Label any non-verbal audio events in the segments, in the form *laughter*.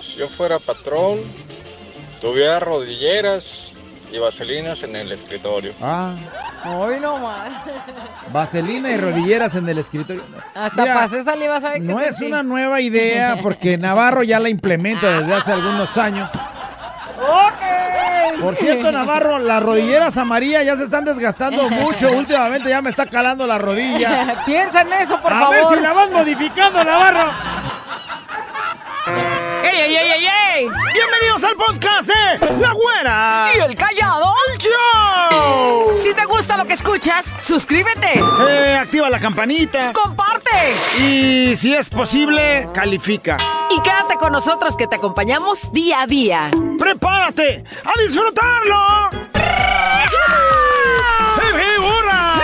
Si yo fuera patrón, tuviera rodilleras y vaselinas en el escritorio. Ah, Hoy no más. vaselina y rodilleras en el escritorio. Hasta Mira, pasé saliva, ¿sabe qué No es sentí? una nueva idea porque Navarro ya la implementa desde hace algunos años. Ok. Por cierto, Navarro, las rodilleras amarillas ya se están desgastando mucho. *laughs* Últimamente ya me está calando la rodilla. Piensa en eso, por A favor. ver si la vas modificando, Navarro. ¡Ey, ey, ey, ey, ey! Bienvenidos al podcast de La Güera. ¿Y el callado? Show. Si te gusta lo que escuchas, suscríbete, Eh, activa la campanita. comparte Y si es posible, califica. y quédate con nosotros que te acompañamos día a día. ¡Prepárate a disfrutarlo! ¡Hip, hip, hurra!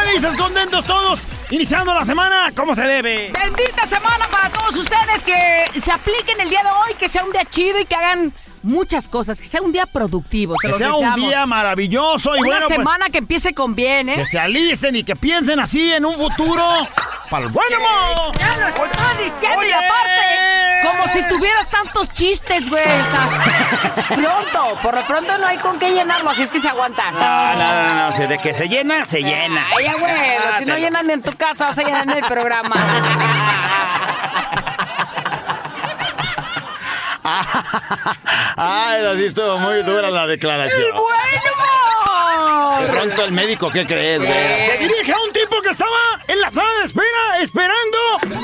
¡Felices, contentos todos! Iniciando la semana como se debe. Bendita semana para todos ustedes que se apliquen el día de hoy, que sea un día chido y que hagan muchas cosas, que sea un día productivo. Se Que sea un día maravilloso y Una bueno, pues, semana que empiece con bien, ¿eh? que se alisten y que piensen así en un futuro para el buen amor. Ya lo estoy diciendo y aparte, como si tuvieras tantos chistes, güey. o sea, pronto, por lo pronto no hay con qué llenarlo, así es que se aguanta. No, no, no, no, si de que se llena, se llena. Ay, abuelo, si no llenan en tu casa, vas a llenar en el programa. *laughs* *laughs* Ay, así estuvo muy dura la declaración. ¡Bueno! De pronto el médico, ¿qué crees, güey? Se dirige a un tipo que estaba en la sala de espera, esperando.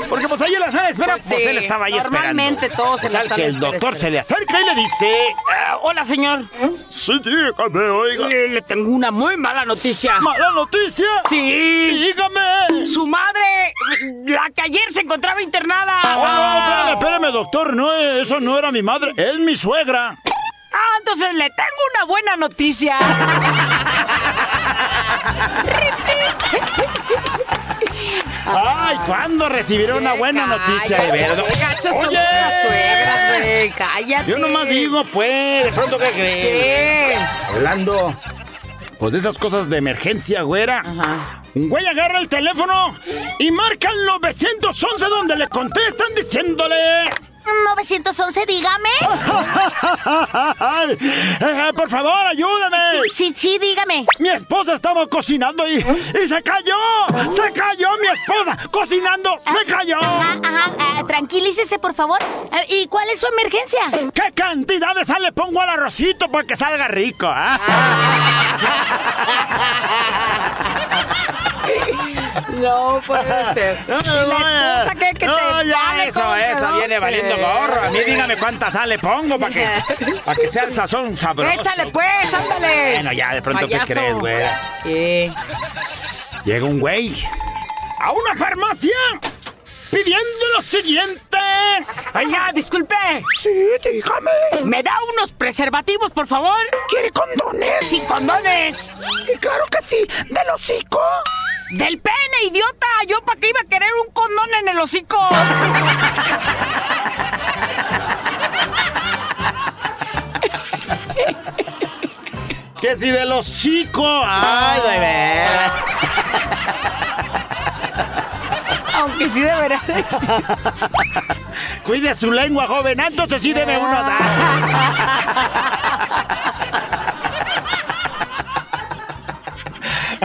Porque pues ahí en la sala de espera, Pues pues, sí, él estaba ahí normalmente esperando. todos en la sala que el espera doctor se le acerca y le dice... Ah, hola, señor. Sí, dígame, oiga. Le tengo una muy mala noticia. ¿Mala noticia? Sí. Dígame. Su madre, la que ayer se encontraba internada. Oh, no, espérame, espérame, doctor. No, eso no era mi madre, es mi suegra. Ah, entonces le tengo una buena noticia. Ay, ¿cuándo recibiré una buena noticia de verdad? Gachos son las suegras, güey. Cállate. Yo nomás digo, pues, de pronto, ¿qué crees? ¿Qué? Hablando, pues de esas cosas de emergencia, güera. Ajá. Un güey agarra el teléfono y marca el 911 donde le contestan diciéndole... 911, dígame. *laughs* Eh, por favor, ayúdame. Sí, sí, dígame. Mi esposa estaba cocinando y, y se cayó. Se cayó mi esposa. Cocinando, se cayó. Ajá, ajá, ah, tranquilícese, por favor. Eh, ¿Y cuál es su emergencia? ¿Qué cantidad de sal le pongo al arrocito para que salga rico? ah? *laughs* No puede ser. *laughs* No, ¿Y la esposa? Que no, te ya eso, eso viene valiendo gorro. A mí dígame cuánta sal le pongo para que, *laughs* para que sea el sazón sabroso. Échale pues, ándale. Bueno, ya, de pronto, ¿qué Payaso. crees, güey? ¿Qué? Llega un güey a una farmacia pidiendo lo siguiente. Oiga, disculpe. Sí, dígame. ¿Me da unos preservativos, por favor? ¿Quiere condones? Sin condones. Y claro que sí. ¿Del hocico? Del pene, idiota. Yo para qué iba a querer un condón en el hocico. Que si del hocico. Ay, de veras. Aunque sí de existir. Cuide su lengua, joven. Entonces sí debe uno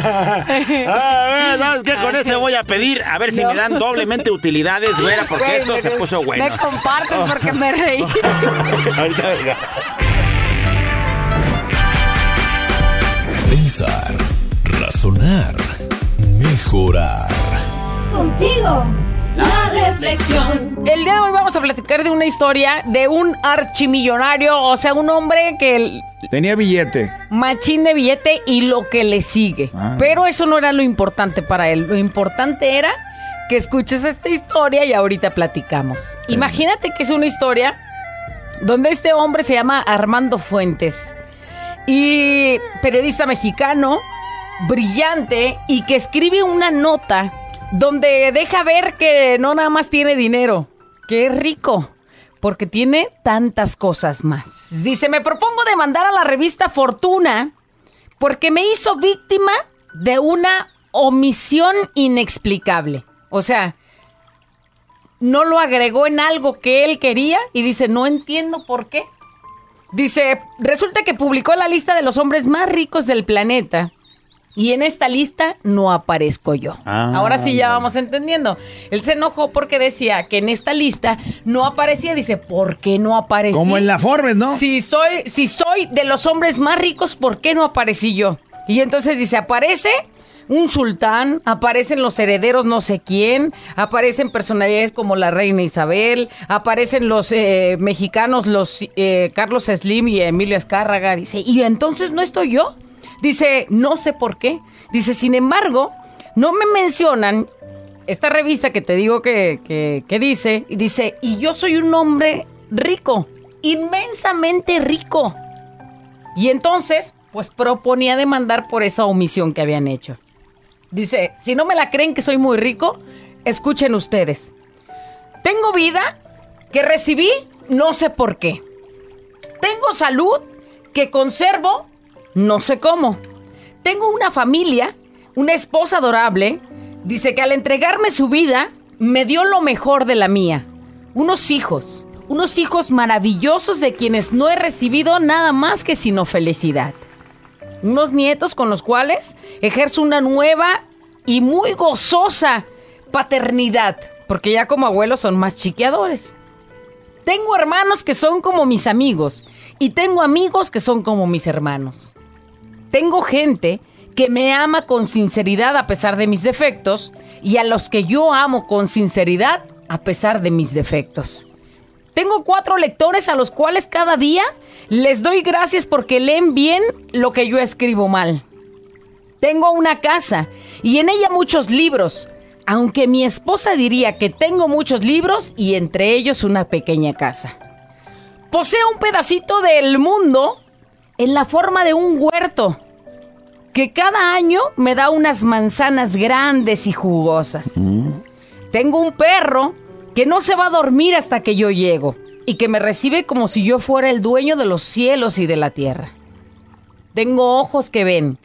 Ah, ¿Sabes qué? Con ese voy a pedir a ver si me dan doblemente utilidades, güera, porque Güey, esto me- se puso bueno. Me compartes porque me reí. Ahorita venga. Pensar, razonar, mejorar. Contigo, la reflexión. El día de hoy vamos a platicar de una historia de un archimillonario, o sea, un hombre que el Tenía billete. machín de billete y lo que le sigue. Ah. Pero eso no era lo importante para él. Lo importante era que escuches esta historia y ahorita platicamos. Imagínate que es una historia donde este hombre se llama Armando Fuentes y periodista mexicano, brillante y que escribe una nota donde deja ver que no nada más tiene dinero, que es rico, porque tiene tantas cosas más. Dice, me propongo demandar a la revista Fortuna porque me hizo víctima de una omisión inexplicable. O sea, no lo agregó en algo que él quería y dice, no entiendo por qué. Dice, resulta que publicó la lista de los hombres más ricos del planeta. Y en esta lista no aparezco yo. Ah, Ahora sí ya vamos entendiendo. Él se enojó porque decía que en esta lista no aparecía. Dice, ¿por qué no aparecí? Como en la Forbes, ¿no? Si soy, si soy de los hombres más ricos, ¿por qué no aparecí yo? Y entonces dice, aparece un sultán, aparecen los herederos no sé quién, aparecen personalidades como la reina Isabel, aparecen los eh, mexicanos, los eh, Carlos Slim y Emilio Escárraga. Dice, ¿y entonces no estoy yo? Dice, no sé por qué. Dice, sin embargo, no me mencionan esta revista que te digo que, que- dice, y dice, y yo soy un hombre rico, inmensamente rico. Y entonces, pues proponía demandar por esa omisión que habían hecho. Dice, si no me la creen que soy muy rico, escuchen ustedes. Tengo vida que recibí no sé por qué. Tengo salud que conservo no sé cómo. Tengo una familia, una esposa adorable. Dice que al entregarme su vida, me dio lo mejor de la mía. Unos hijos, unos hijos maravillosos de quienes no he recibido nada más que sino felicidad. Unos nietos con los cuales ejerzo una nueva y muy gozosa paternidad, porque ya como abuelos son más chiqueadores. Tengo hermanos que son como mis amigos y tengo amigos que son como mis hermanos. Tengo gente que me ama con sinceridad a pesar de mis defectos y a los que yo amo con sinceridad a pesar de mis defectos. Tengo cuatro lectores a los cuales cada día les doy gracias porque leen bien lo que yo escribo mal. Tengo una casa y en ella muchos libros, aunque mi esposa diría que tengo muchos libros y entre ellos una pequeña casa. Poseo un pedacito del mundo en la forma de un huerto que cada año me da unas manzanas grandes y jugosas. Tengo un perro que no se va a dormir hasta que yo llego y que me recibe como si yo fuera el dueño de los cielos y de la tierra. Tengo ojos que ven,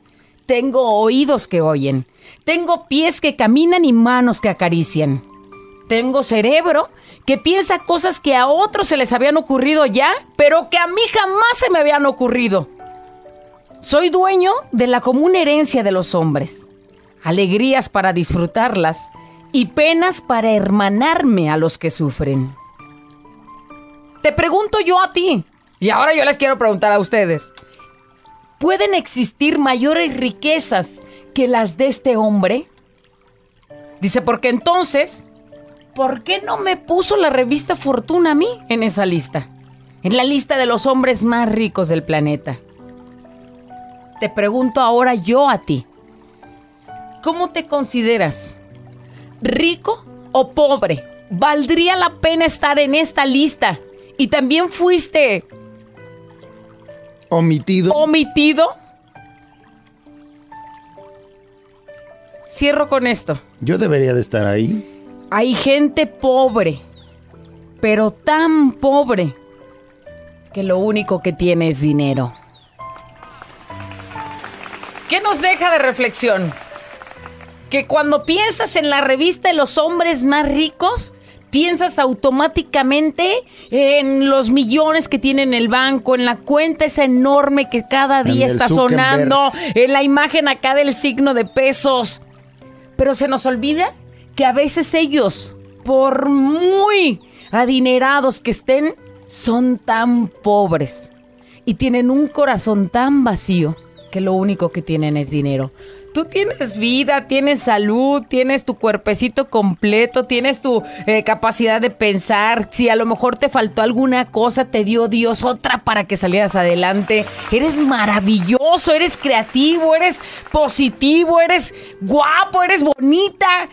tengo oídos que oyen, tengo pies que caminan y manos que acarician. Tengo cerebro que piensa cosas que a otros se les habían ocurrido ya, pero que a mí jamás se me habían ocurrido. Soy dueño de la común herencia de los hombres, alegrías para disfrutarlas y penas para hermanarme a los que sufren. Te pregunto yo a ti, y ahora yo les quiero preguntar a ustedes, ¿pueden existir mayores riquezas que las de este hombre? Dice, porque entonces, ¿por qué no me puso la revista Fortuna a mí en esa lista? En la lista de los hombres más ricos del planeta. Te pregunto ahora yo a ti. ¿Cómo te consideras? ¿Rico o pobre? ¿Valdría la pena estar en esta lista? ¿Y también fuiste Omitido. omitido? Cierro con esto. Yo debería de estar ahí. Hay gente pobre, pero tan pobre que lo único que tiene es dinero. ¿Qué nos deja de reflexión? Que cuando piensas en la revista de los hombres más ricos, piensas automáticamente en los millones que tiene en el banco, en la cuenta esa enorme que cada día está sonando, en la imagen acá del signo de pesos. Pero se nos olvida que a veces ellos, por muy adinerados que estén, son tan pobres y tienen un corazón tan vacío que lo único que tienen es dinero. Tú tienes vida, tienes salud, tienes tu cuerpecito completo, tienes tu eh, capacidad de pensar. Si a lo mejor te faltó alguna cosa, te dio Dios otra para que salieras adelante. Eres maravilloso, eres creativo, eres positivo, eres guapo, eres bonita.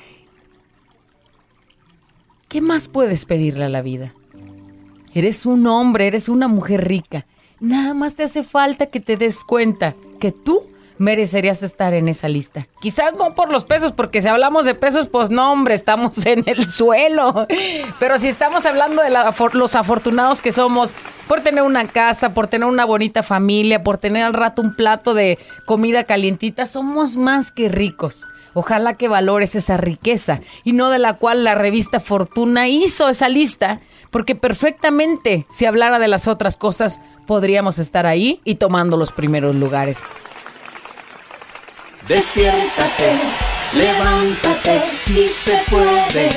¿Qué más puedes pedirle a la vida? Eres un hombre, eres una mujer rica. Nada más te hace falta que te des cuenta que tú merecerías estar en esa lista. Quizás no por los pesos, porque si hablamos de pesos, pues no, hombre, estamos *laughs* en el suelo. Pero si estamos hablando de los afortunados que somos por tener una casa, por tener una bonita familia, por tener al rato un plato de comida calientita, somos más que ricos. Ojalá que valores esa riqueza y no de la cual la revista Fortuna hizo esa lista, porque perfectamente, si hablara de las otras cosas, podríamos estar ahí y tomando los primeros lugares. Despiértate, levántate, si se puede.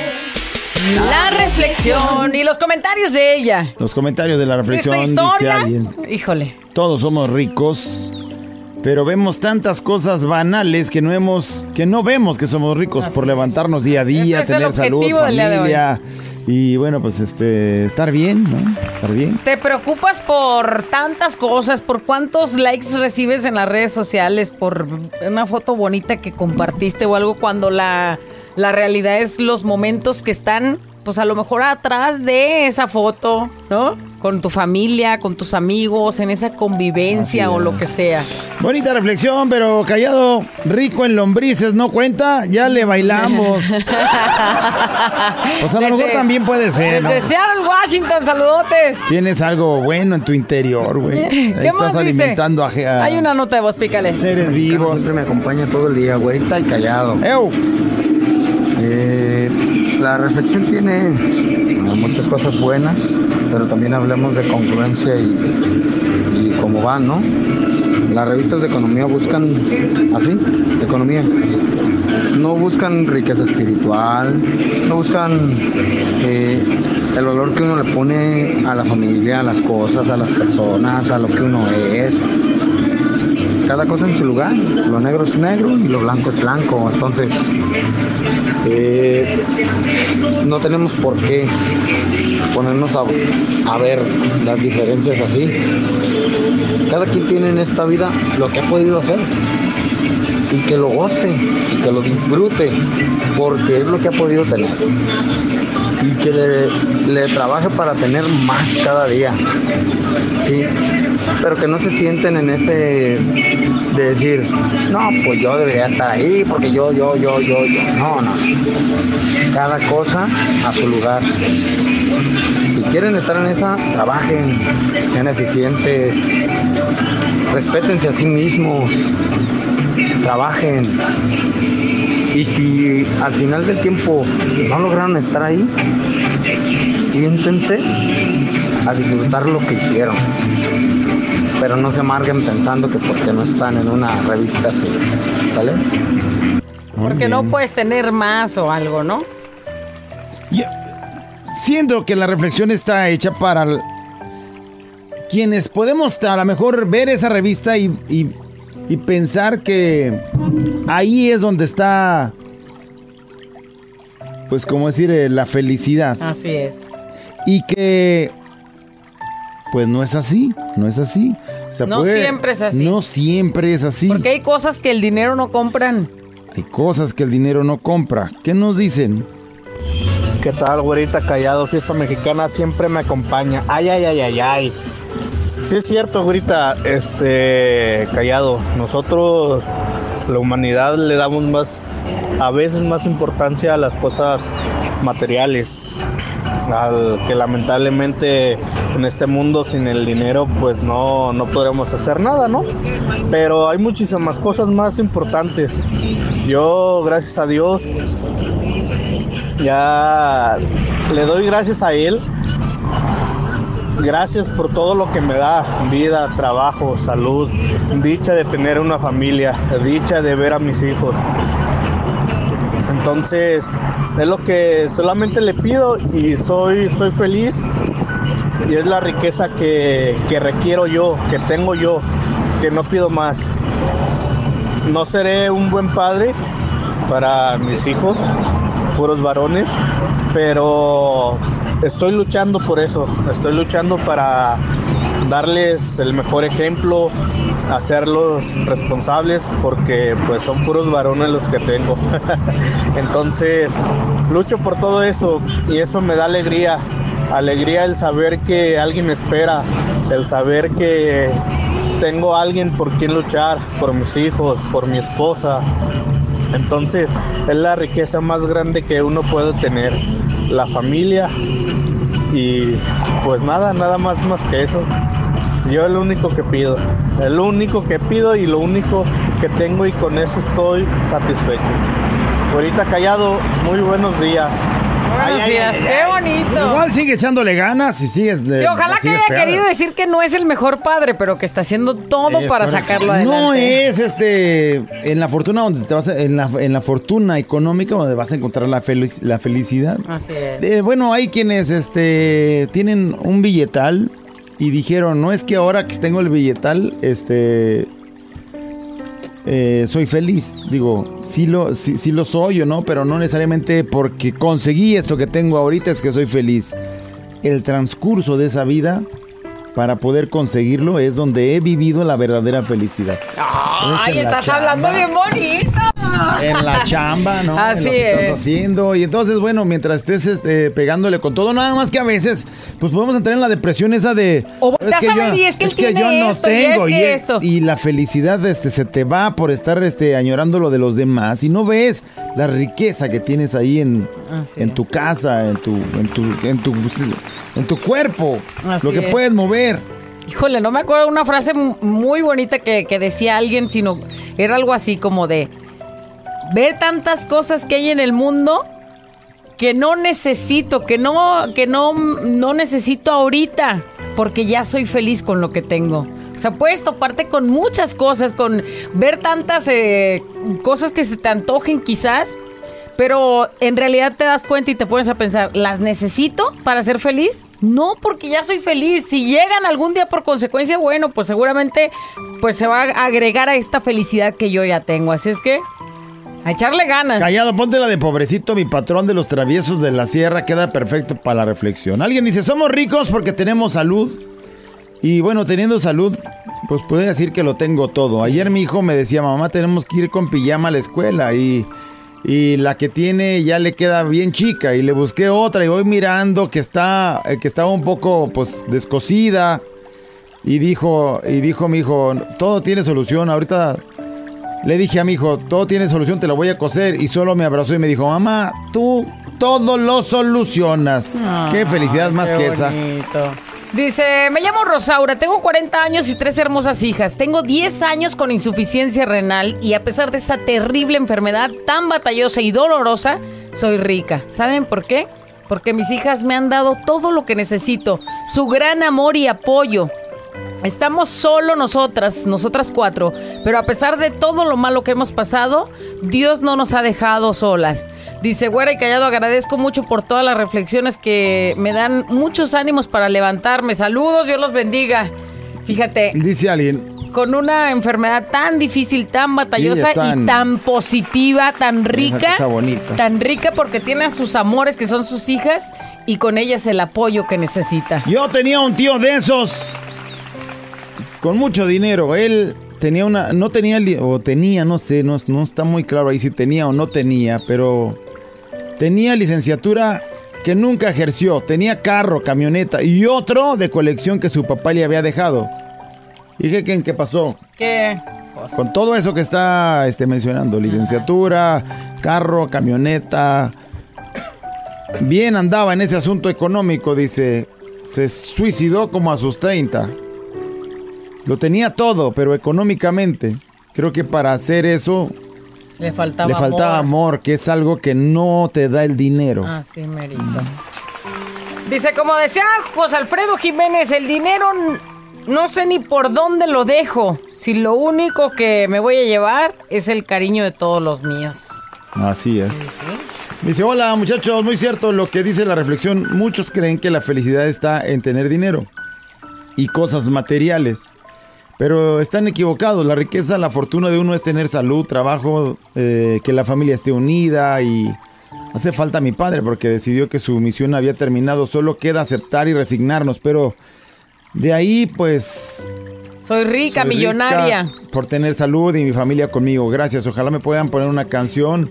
La reflexión y los comentarios de ella. Los comentarios de la reflexión Esta dice historia, alguien. híjole, Todos somos ricos, pero vemos tantas cosas banales que no hemos, que no vemos que somos ricos Así por es. levantarnos día a día, Ese tener salud, familia y bueno, pues este, estar bien, ¿no? Estar bien. te preocupas por tantas cosas, por cuántos likes recibes en las redes sociales, por una foto bonita que compartiste o algo cuando la, la realidad es los momentos que están, pues a lo mejor atrás de esa foto, ¿no? Con tu familia, con tus amigos, en esa convivencia o lo que sea. Bonita reflexión, pero callado, rico en lombrices, ¿no cuenta? Ya le bailamos. *laughs* Pues a lo mejor también puede ser, ¿no? Desde Seattle, Washington, saludotes. Tienes algo bueno en tu interior, güey. *laughs* Ahí ¿Qué más estás dice? alimentando a, a Hay una nota de voz, pícale. seres vivos. Siempre me acompaña todo el día, güerita y callado. ¡Ew! La reflexión tiene muchas cosas buenas, pero también hablemos de congruencia y, y cómo va, ¿no? Las revistas de economía buscan, así, economía. No buscan riqueza espiritual, no buscan eh, el valor que uno le pone a la familia, a las cosas, a las personas, a lo que uno es cada cosa en su lugar. Lo negro es negro y lo blanco es blanco. Entonces, eh, no tenemos por qué ponernos a, a ver las diferencias así. Cada quien tiene en esta vida lo que ha podido hacer y que lo goce y que lo disfrute porque es lo que ha podido tener y que le, trabaje para tener más cada día. Sí, pero que no se sienten en ese de decir, no, pues yo debería estar ahí porque yo, yo, yo, yo, yo. No, no. Cada cosa a su lugar. Si quieren estar en esa, trabajen, sean eficientes, respétense a sí mismos, trabajen. Y si al final del tiempo no lograron estar ahí, siéntense a disfrutar lo que hicieron. Pero no se amarguen pensando que porque no están en una revista así. ¿Vale? Porque no puedes tener más o algo, ¿no? Yo- siento que la reflexión está hecha para quienes podemos a lo mejor ver esa revista y, y- y pensar que ahí es donde está, pues como decir, eh, la felicidad. Así es. Y que, pues no es así, no es así. O sea, No siempre es así. No siempre es así. Porque hay cosas que el dinero no compran. Hay cosas que el dinero no compra. ¿Qué nos dicen? ¿Qué tal, güerita callado? Fiesta mexicana siempre me acompaña. Ay, ay, ay, ay, ay. Sí es cierto, güerita, este, callado. Nosotros, la humanidad, le damos más, a veces más importancia a las cosas materiales. Al que lamentablemente en este mundo sin el dinero pues no, no podremos hacer nada, ¿no? Pero hay muchísimas cosas más importantes. Yo, gracias a Dios, ya le doy gracias a él. Gracias por todo lo que me da, vida, trabajo, salud, dicha de tener una familia, dicha de ver a mis hijos. Entonces, es lo que solamente le pido y soy, soy feliz y es la riqueza que, que requiero yo, que tengo yo, que no pido más. No seré un buen padre para mis hijos, puros varones, pero estoy luchando por eso, estoy luchando para darles el mejor ejemplo, hacerlos responsables, porque pues son puros varones los que tengo. *laughs* Entonces, lucho por todo eso y eso me da alegría, alegría el saber que alguien me espera, el saber que tengo alguien por quien luchar, por mis hijos, por mi esposa, entonces, es la riqueza más grande que uno puede tener, la familia y pues nada, nada más más que eso. Yo es lo único que pido. El único que pido y lo único que tengo y con eso estoy satisfecho. Ahorita callado, muy buenos días. Buenos Ay, días, ay, qué ay. bonito. Igual sigue echándole ganas y sigue. Sí, ojalá que haya querido decir que no es el mejor padre, pero que está haciendo todo Es para sacarlo adelante. No es este en la fortuna donde te vas a- en la, en la fortuna económica donde vas a encontrar la, felic- la felicidad. Así es. Eh, bueno, hay quienes este tienen un billetal y dijeron, no es que ahora que tengo el billetal, este eh, soy feliz. Digo, sí lo, sí, sí lo soy o no, pero no necesariamente porque conseguí esto que tengo ahorita es que soy feliz. El transcurso de esa vida para poder conseguirlo es donde he vivido la verdadera felicidad. Ay, estás hablando bien bonito. En la chamba, ¿no? Así en lo que es. estás haciendo. Y entonces, bueno, mientras estés este, pegándole con todo, nada más que a veces, pues podemos entrar en la depresión esa de. O volteas a ver y es que él tiene yo no esto, y es tengo. que Y, y la felicidad este, se te va por estar este, añorando lo de los demás. Y no ves la riqueza que tienes ahí en, es. tu casa, en tu, en tu, en tu, en tu cuerpo. Así lo que es. puedes mover. Híjole, no me acuerdo una frase muy bonita que, decía alguien, sino era algo así como de ver tantas cosas que hay en el mundo que no necesito, que no, que no, no necesito ahorita, porque ya soy feliz con lo que tengo. O sea, puedes toparte con muchas cosas, con ver tantas eh, cosas que se te antojen quizás, pero en realidad te das cuenta y te pones a pensar, ¿las necesito para ser feliz? No, porque ya soy feliz. Si llegan algún día por consecuencia, bueno, pues seguramente pues se va a agregar a esta felicidad que yo ya tengo. Así es que a echarle ganas. Callado, ponte la de pobrecito, mi patrón de los traviesos de la sierra, queda perfecto para la reflexión. Alguien dice, somos ricos porque tenemos salud. Y bueno, teniendo salud, pues puedo decir que lo tengo todo. Ayer mi hijo me decía, mamá, tenemos que ir con pijama a la escuela y, y la que tiene ya le queda bien chica y le busqué otra y voy mirando que está, eh, que estaba un poco pues descosida. Y dijo, y dijo mi hijo, todo tiene solución, ahorita le dije a mi hijo, todo tiene solución, te lo voy a coser. Y solo me abrazó y me dijo, mamá, tú todo lo solucionas. qué felicidad más que esa. Dice, me llamo Rosaura, tengo 40 años y tres hermosas hijas. Tengo 10 años con insuficiencia renal y a pesar de esa terrible enfermedad tan batallosa y dolorosa, soy rica. ¿Saben por qué? Porque mis hijas me han dado todo lo que necesito, su gran amor y apoyo. Estamos solo nosotras, nosotras cuatro, pero a pesar de todo lo malo que hemos pasado, Dios no nos ha dejado solas. Dice Güera y Callado, agradezco mucho por todas las reflexiones que me dan muchos ánimos para levantarme. Saludos, Dios los bendiga. Fíjate, Dice alguien, con una enfermedad tan difícil, tan batallosa Y tan- y tan positiva, tan rica, tan rica porque tiene a sus amores que son sus hijas y con ellas el apoyo que necesita. yo tenía un tío de esos con mucho dinero. Él tenía una, no tenía, o tenía, no sé, no, no está muy claro ahí si tenía o no tenía, pero tenía licenciatura que nunca ejerció. Tenía carro, camioneta y otro de colección que su papá le había dejado. ¿Y qué, qué, qué pasó? ¿Qué? Con todo eso que está este, mencionando, licenciatura, carro, camioneta. Bien andaba en ese asunto económico, dice. Se suicidó como a sus 30. Lo tenía todo, pero económicamente. Creo que para hacer eso Le faltaba le faltaba amor. que es algo que no te da el dinero. Ah, sí, merito. Dice, como decía José Alfredo Jiménez, el dinero no sé ni por dónde lo dejo. Si lo único que me voy a llevar es el cariño de todos los míos. Así es. Dice, hola muchachos, muy cierto lo que dice la reflexión. Muchos creen que la felicidad está en tener dinero y cosas materiales. Pero están equivocados. La riqueza, la fortuna de uno es tener salud, trabajo, eh, que la familia esté unida y hace falta mi padre porque decidió que su misión había terminado. Solo queda aceptar y resignarnos. Pero de ahí pues Soy rica, soy millonaria. rica por tener salud y mi familia conmigo. Gracias. Ojalá me puedan poner una canción.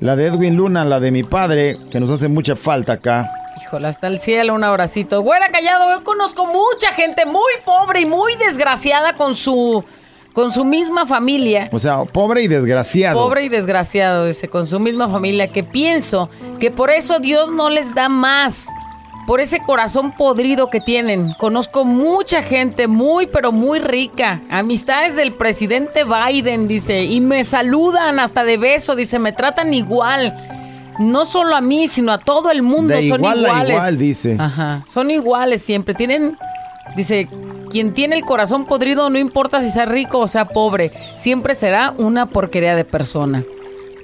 La de Edwin Luna, la de mi padre, que nos hace mucha falta acá. Híjole, hasta el cielo, un abracito. Güera callado, yo conozco mucha gente muy pobre y muy desgraciada con su, con su misma familia. O sea, pobre y desgraciado. Pobre y desgraciado, dice, con su misma familia, que pienso que por eso Dios no les da más, por ese corazón podrido que tienen. Conozco mucha gente muy, pero muy rica. Amistades del presidente Biden, dice, y me saludan hasta de beso, dice, me tratan igual. No solo a mí, sino a todo el mundo De son igual a iguales. igual, dice. Ajá, son iguales siempre. Tienen, dice, quien tiene el corazón podrido, no importa si sea rico o sea pobre, siempre será una porquería de persona.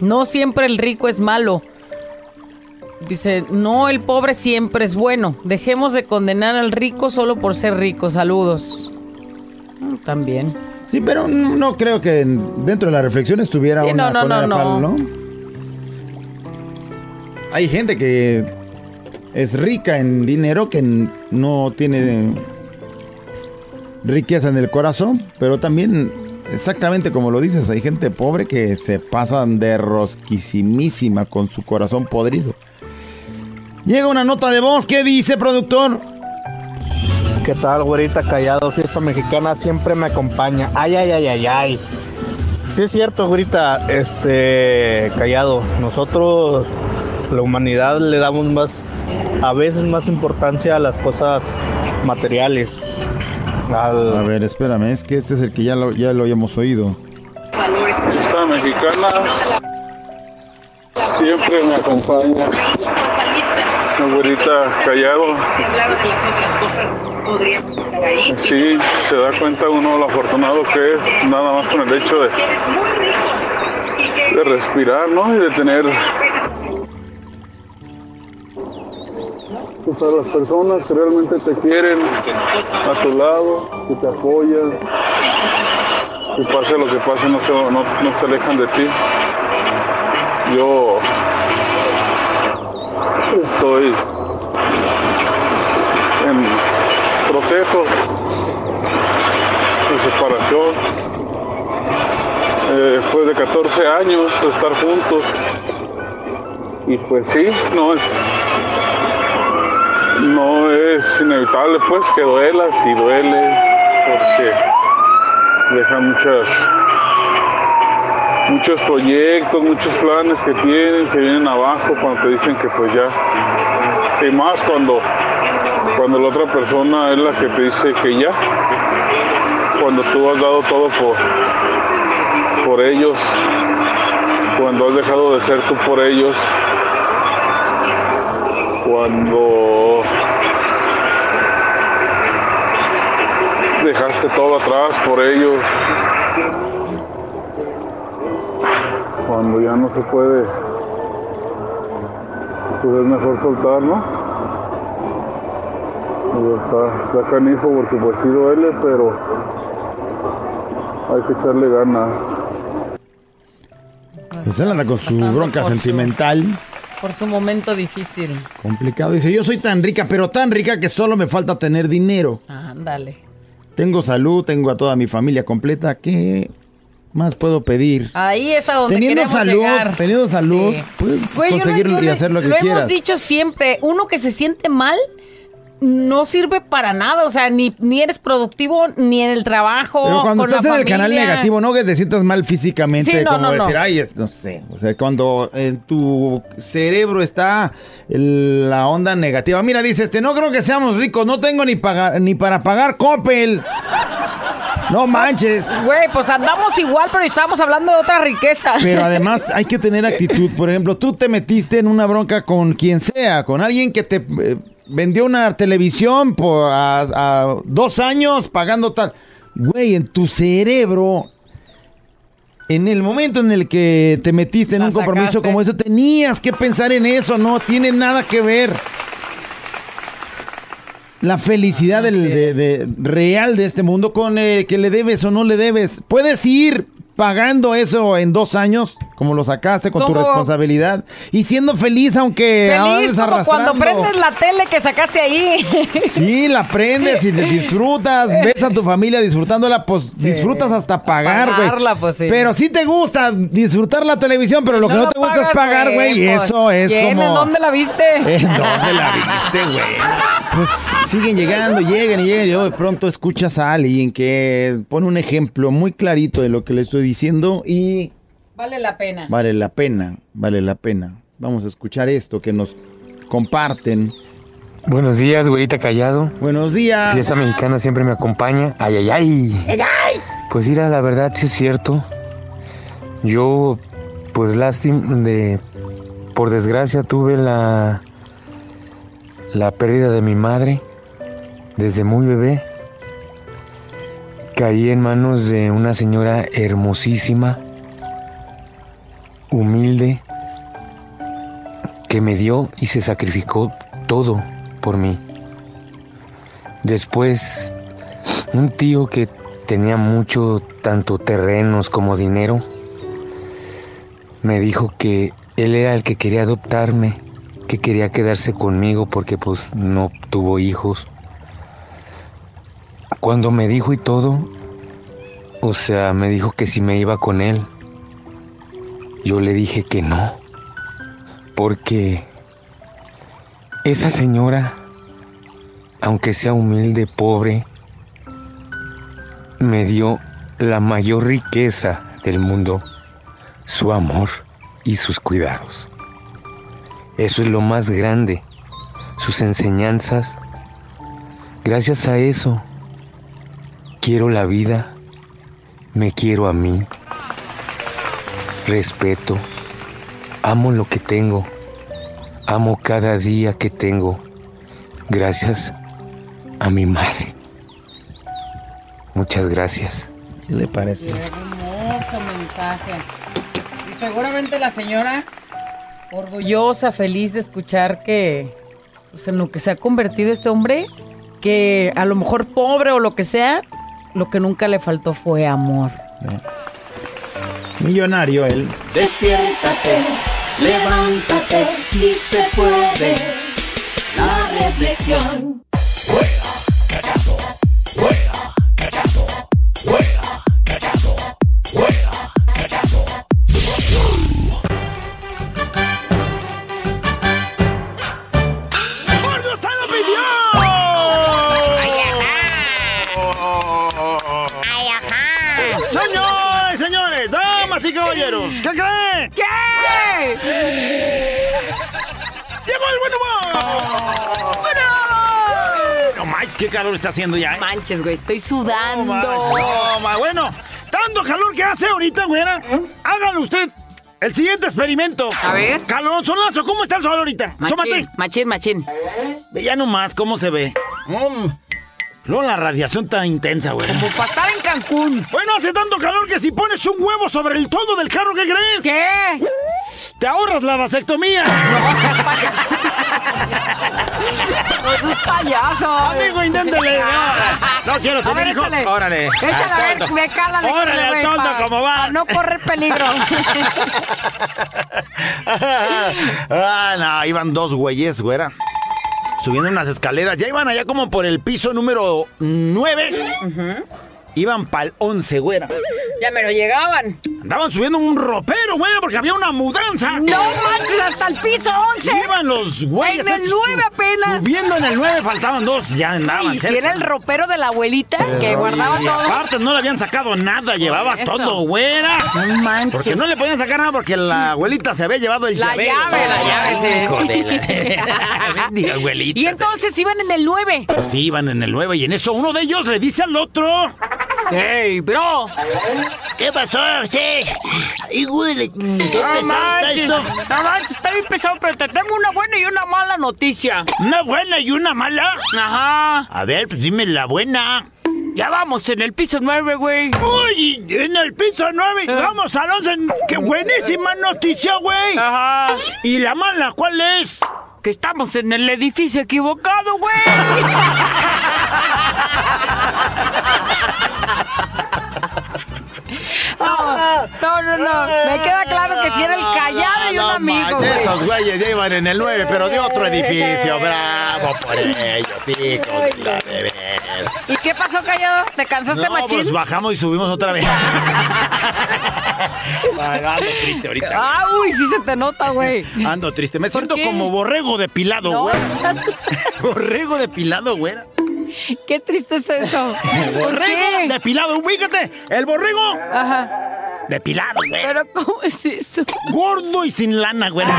No siempre el rico es malo. Dice, no, el pobre siempre es bueno. Dejemos de condenar al rico solo por ser rico. Saludos. Mm, También. Sí, pero no creo que dentro de la reflexión estuviera Sí, una no, no, no, pal, no. Hay gente que es rica en dinero que no tiene riqueza en el corazón, pero también exactamente como lo dices, hay gente pobre que se pasan de rosquisimísima con su corazón podrido. Llega una nota de voz, ¿qué dice productor? ¿Qué tal, güerita callado? Fiesta mexicana siempre me acompaña. Ay, ay, ay, ay, ay. Sí es cierto, güerita, este, callado. Nosotros, la humanidad, le damos más, a veces más importancia a las cosas materiales. Al- A ver, espérame, es que este es el que ya lo, ya lo habíamos oído. Esta mexicana siempre me acompaña. Mi abuelita callado. Sí, se da cuenta uno lo afortunado que es, nada más con el hecho de, de respirar, ¿no? Y de tener pues, a las personas que realmente te quieren a tu lado, que te apoyan, que pase lo que pase, no se, no, no se alejan de ti. Yo estoy en proceso de separación. Eh, después de 14 años de estar juntos. Y pues sí, no es, no es inevitable pues que duela, si duele, porque deja muchas muchos proyectos, muchos planes que tienen, se vienen abajo cuando te dicen que pues ya. Y más cuando, cuando la otra persona es la que te dice que ya. Cuando tú has dado todo por, por ellos, cuando has dejado de ser tú por ellos, cuando dejaste todo atrás por ellos, cuando ya no se puede, pues es mejor soltar, ¿no? Está, está canijo porque pues sí duele, pero hay que echarle ganas. Pues él anda con su Pasando bronca por su- sentimental. Por su momento difícil. Complicado. Dice, yo soy tan rica, pero tan rica que solo me falta tener dinero. Ándale. Tengo salud, tengo a toda mi familia completa. ¿Qué más puedo pedir? Ahí es a donde Teniendo queremos salud, llegar. teniendo salud, Sí. puedes Güey, conseguir y hacer lo que lo quieras. hemos dicho siempre, uno que se siente mal no sirve para nada, o sea, ni, ni eres productivo ni en el trabajo. Pero cuando con la estás en el canal negativo, no que te sientas mal físicamente, Sí, no, como no, no. decir, ay, no sé. O sea, cuando en tu cerebro está la onda negativa. Mira, dice este, no creo que seamos ricos, no tengo ni, pagar, ni para pagar Coppel. *laughs* No manches. Güey, pues andamos igual, pero estábamos hablando de otra riqueza. Pero *laughs* además hay que tener actitud. Por ejemplo, tú te metiste en una bronca con quien sea, con alguien que te eh, vendió una televisión por a, a dos años pagando tal. Güey, en tu cerebro, en el momento en el que te metiste en La un compromiso sacaste. como eso, tenías que pensar en eso. No tiene nada que ver. La felicidad del, de- de- real de este mundo con eh, que le debes o no le debes. Puedes ir pagando eso en dos años, como lo sacaste con tu responsabilidad, y siendo feliz aunque Feliz como cuando prendes la tele que sacaste ahí. Sí, la prendes y le *laughs* disfrutas, ves a tu familia disfrutándola, pues disfrutas hasta pagar, güey. Pues, sí. Pero sí te gusta disfrutar la televisión, pero lo que no te gusta es pagar, güey, y eso es ¿Quién? como... ¿En dónde la viste? *laughs* ¿En dónde la viste, güey? Pues siguen llegando, llegan y llegan y luego de pronto escuchas a alguien que pone un ejemplo muy clarito de lo que le estoy diciendo y Vale la pena. vale la pena, vale la pena. Vamos a escuchar esto que nos comparten Buenos días, güerita callado. Buenos días. Si esa mexicana siempre me acompaña. Ay, ay, ay. Pues mira, la verdad sí es cierto. Yo, pues lástima de, por desgracia tuve la, la pérdida de mi madre desde muy bebé. Caí en manos de una señora hermosísima, humilde, que me dio y se sacrificó todo por mí. Después, un tío que tenía mucho, tanto terrenos como dinero, me dijo que él era el que quería adoptarme, que quería quedarse conmigo porque pues no tuvo hijos. Cuando me dijo y todo, o sea, me dijo que si me iba con él, yo le dije que no, porque esa señora, aunque sea humilde, pobre, me dio la mayor riqueza del mundo, su amor y sus cuidados. Eso es lo más grande, sus enseñanzas. Gracias a eso, quiero la vida, me quiero a mí, respeto, amo lo que tengo, amo cada día que tengo, gracias a mi madre. Muchas gracias. ¿Qué le parece? Hermoso mensaje. Y seguramente la señora orgullosa, feliz de escuchar que pues, en lo que se ha convertido este hombre, que a lo mejor pobre o lo que sea, lo que nunca le faltó fue amor. Millonario él. Despiértate, levántate, si se puede. La reflexión. ¡Por manches, qué calor está haciendo ya, ¿eh? Manches, güey, estoy sudando. No, manches, no, ma- bueno, tanto calor que hace ahorita, güera. Hágalo usted. El siguiente experimento. A ver. Calor, solazo, ¿cómo está el sol ahorita? Sómate. Machín, machín. Ve ya nomás cómo se ve. Mm. Luego la radiación tan intensa, güey. Como para estar en Cancún. Bueno, hace tanto calor que si pones un huevo sobre el todo del carro, ¿qué crees? ¿Qué? Te ahorras la vasectomía. *laughs* No es payaso. Amigo, inténtale. *laughs* No, no quiero A ver, tener hijos. échale. Órale. Échale, a ver, me cálale. Órale, al tonto, pa- ¿cómo va? pa no correr peligro. *laughs* ah, no, iban dos güeyes, güera. Subiendo unas escaleras. Ya iban allá como por el piso número 9. Iban pa'l 11, güera. ya me lo llegaban. Andaban subiendo un ropero, güera, porque había una mudanza. No manches, hasta el piso 11. Iban los güeyes. En el estos 9 apenas. Subiendo en el 9, faltaban dos. Ya andaban. Y si era el ropero de la abuelita que guardaba Y todo. aparte no le habían sacado nada, llevaba Eso. todo, güera. No manches. Porque no le podían sacar nada porque la abuelita se había llevado el La llavero. llave, la llave, sí. Hijo de la... *laughs* *laughs* Bendiga abuelita. Y entonces iban en el 9. Pues sí, iban en el 9 y en eso uno de ellos le dice al otro... ¡Ey, bro! ¿Qué pasó? Sí. La- ¿Qué No pesado está manches, esto? no manches, está bien pesado, pero te tengo una buena y una mala noticia. ¿Una buena y una mala? Ajá. A ver, pues dime la buena. Ya vamos en el piso 9, güey. ¡Uy! En el piso 9 Eh. vamos al 11. ¡Qué buenísima noticia, güey! Ajá. ¿Y la mala cuál es? Que estamos en el edificio equivocado, güey. *laughs* No, no, no, no. Me queda claro que si era el callado y un amigo, man, güey. Esos güeyes ya iban en el 9, pero de otro edificio. Bravo por ellos, hijos de la de ver. ¿Y qué pasó, callado? ¿Te cansaste, No, machín? pues bajamos y subimos otra vez. *laughs* Ay, Ando triste ahorita. Ah, uy, sí se te nota, güey. Ando triste. Me siento qué? como borrego depilado, No, güey. *laughs* Borrego depilado, güey. Qué triste es eso. *laughs* El borrego. Depilado, ubícate. El borrego. Ajá. Depilado, güey. Pero ¿cómo es eso? Gordo y sin lana, güey. *laughs*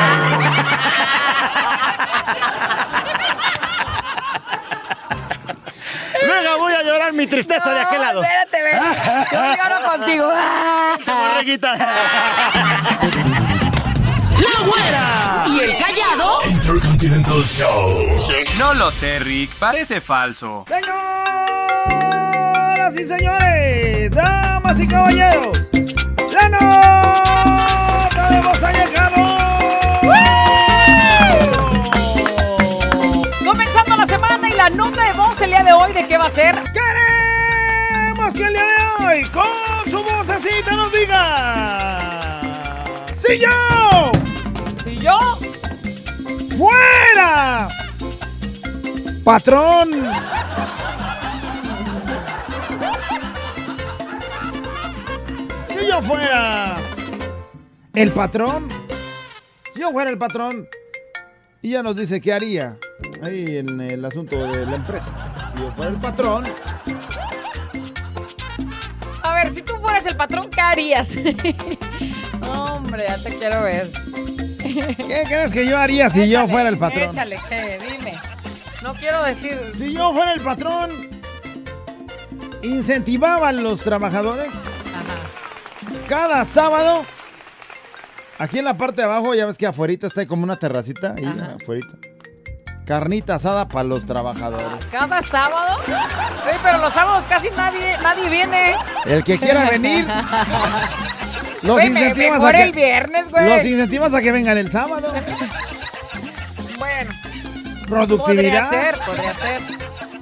Venga, voy a llorar mi tristeza de aquel lado. Espérate, ven. Yo lloro contigo. *laughs* Borreguita. ¡La güey! Intercontinental Show. No lo sé, Rick. Parece falso. Señoras y señores, damas y caballeros, la nota de voz ha llegado. Comenzando la semana y la nota de voz el día de hoy, ¿de qué va a ser? Queremos que el día de hoy, con su vocecita, nos diga: ¡Si yo! ¡Patrón! Si yo fuera el patrón, si yo fuera el patrón, y ya nos dice qué haría ahí en el asunto de la empresa. Si yo fuera el patrón, A ver, si tú fueras el patrón, ¿qué harías? *laughs* Hombre, ya te quiero ver. ¿Qué crees que yo haría si yo fuera el patrón? Échale. Dime. No quiero decir. Si yo fuera el patrón, incentivaba a los trabajadores cada sábado. Aquí en la parte de abajo, ya ves que afuera está como una terracita. Ahí, afuerita. Carnita asada para los trabajadores. ¿Cada sábado? Sí, pero los sábados casi nadie, nadie viene. El que quiera venir. *laughs* Los Güey, incentivas mejor a que, el viernes, güey. Los incentivas a que vengan el sábado. Bueno, Productividad. podría ser, podría ser.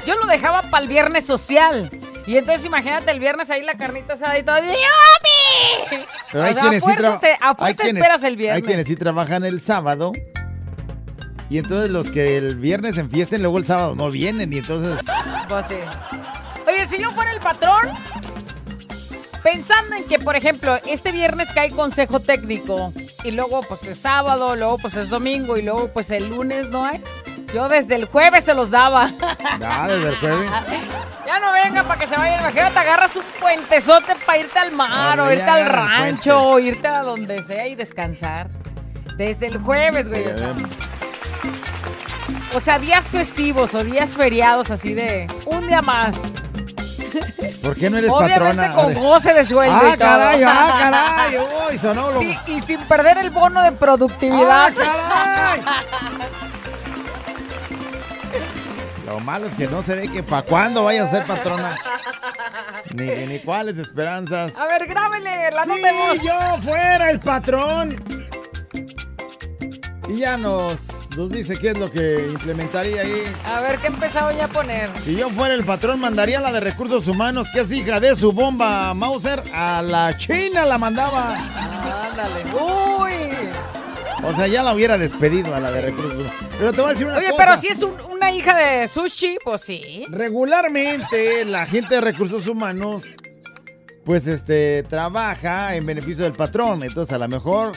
Yo lo dejaba para el viernes social. Y entonces imagínate el viernes ahí la carnita asada y todo. y, ¡Yummy! Pero hay O sea, quienes a sí hay quienes- esperas el viernes. Hay quienes sí trabajan el sábado. Y entonces los que el viernes enfiesten, luego el sábado no vienen. Y entonces. Pues sí. Oye, si yo fuera el patrón, pensando en que, por ejemplo, este viernes cae consejo técnico y luego pues es sábado, luego pues es domingo y luego pues el lunes no hay. Yo desde el jueves se los daba. Ah, desde el jueves. *laughs* Ya no venga para que se vayan. Imagínate, agarras un puentezote para irte al mar o irte al rancho o irte a donde sea y descansar. Desde el jueves, güey. o sea. O sea, días festivos o días feriados así de un día más. ¿Por qué no eres Obviamente patrona? con goce de sueldo Ah, y todo. caray, ah, *laughs* caray. Uy, sonó lo- Sí, y sin perder el bono de productividad. Ah, *laughs* Lo malo es que no se ve que para cuándo vayas a ser patrona. Ni, ni cuáles esperanzas. A ver, grábele la Si nota de voz. yo fuera el patrón. Y ya nos, nos dice qué es lo que implementaría ahí. A ver, ¿qué empezaba ya a poner? Si yo fuera el patrón, mandaría la de recursos humanos, que es hija de su bomba Mauser, a la China la mandaba. Ándale. Uy. O sea, ya la hubiera despedido a la de recursos humanos. Pero te voy a decir una Oye, cosa. pero si es un- una hija de sushi, pues sí. Regularmente la gente de recursos humanos, pues este, trabaja en beneficio del patrón. Entonces, a lo mejor,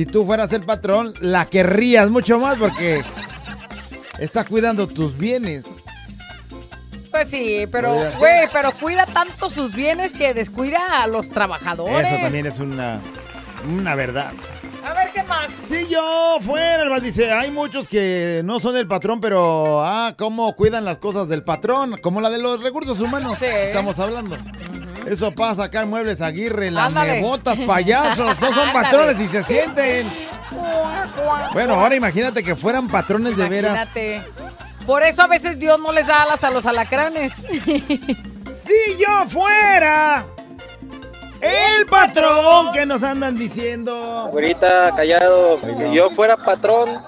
si tú fueras el patrón, la querrías mucho más porque está cuidando tus bienes. Pues sí, pero, güey, pero cuida tanto sus bienes que descuida a los trabajadores. Eso también es una, una verdad. A ver, ¿qué más? Si yo fuera el dice, hay muchos que no son el patrón, pero, ah, cómo cuidan las cosas del patrón, como la de los recursos humanos. Sí. Estamos hablando. Eso pasa acá en Muebles Aguirre, Ándale. lamebotas, *laughs* payasos, no son Ándale. patrones y se sienten. Bueno, ahora imagínate que fueran patrones de veras. Imagínate. Por eso a veces Dios no les da alas a los alacranes. *laughs* Si yo fuera el patrón que nos andan diciendo. Güerita, callado. Si yo fuera patrón,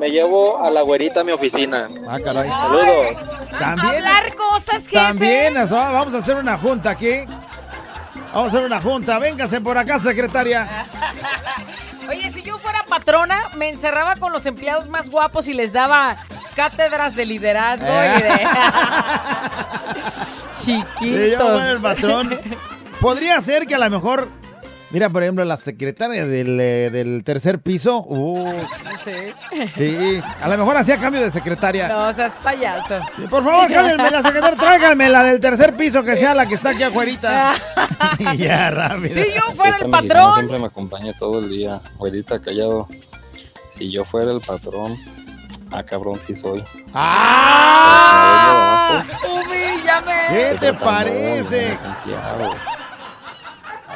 me llevo a la güerita a mi oficina. Ah, caray. Saludos. También. Hablar cosas, jefe. También, vamos a hacer una junta aquí. Vamos a hacer una junta. Véngase por acá, secretaria. *laughs* Oye, si yo fuera patrona, me encerraba con los empleados más guapos y les daba cátedras de liderazgo y de... Chiquitos. Yo fuera el patrón, podría ser que a lo mejor. Mira, por ejemplo, la secretaria del, eh, del tercer piso. Uh, Sí. sí, a lo mejor hacía cambio de secretaria. No, seas payaso. Sí, por favor, cámbienme la secretaria, tráiganme la del tercer piso, que sea la que está aquí afuera. y *laughs* *laughs* ya, rápido. Si yo fuera el patrón. siempre me acompaña todo el día. Güerita, callado. Si yo fuera el patrón, ah, cabrón, sí soy. ¡Ah! Humilde. ¿Qué te Pero tan parece?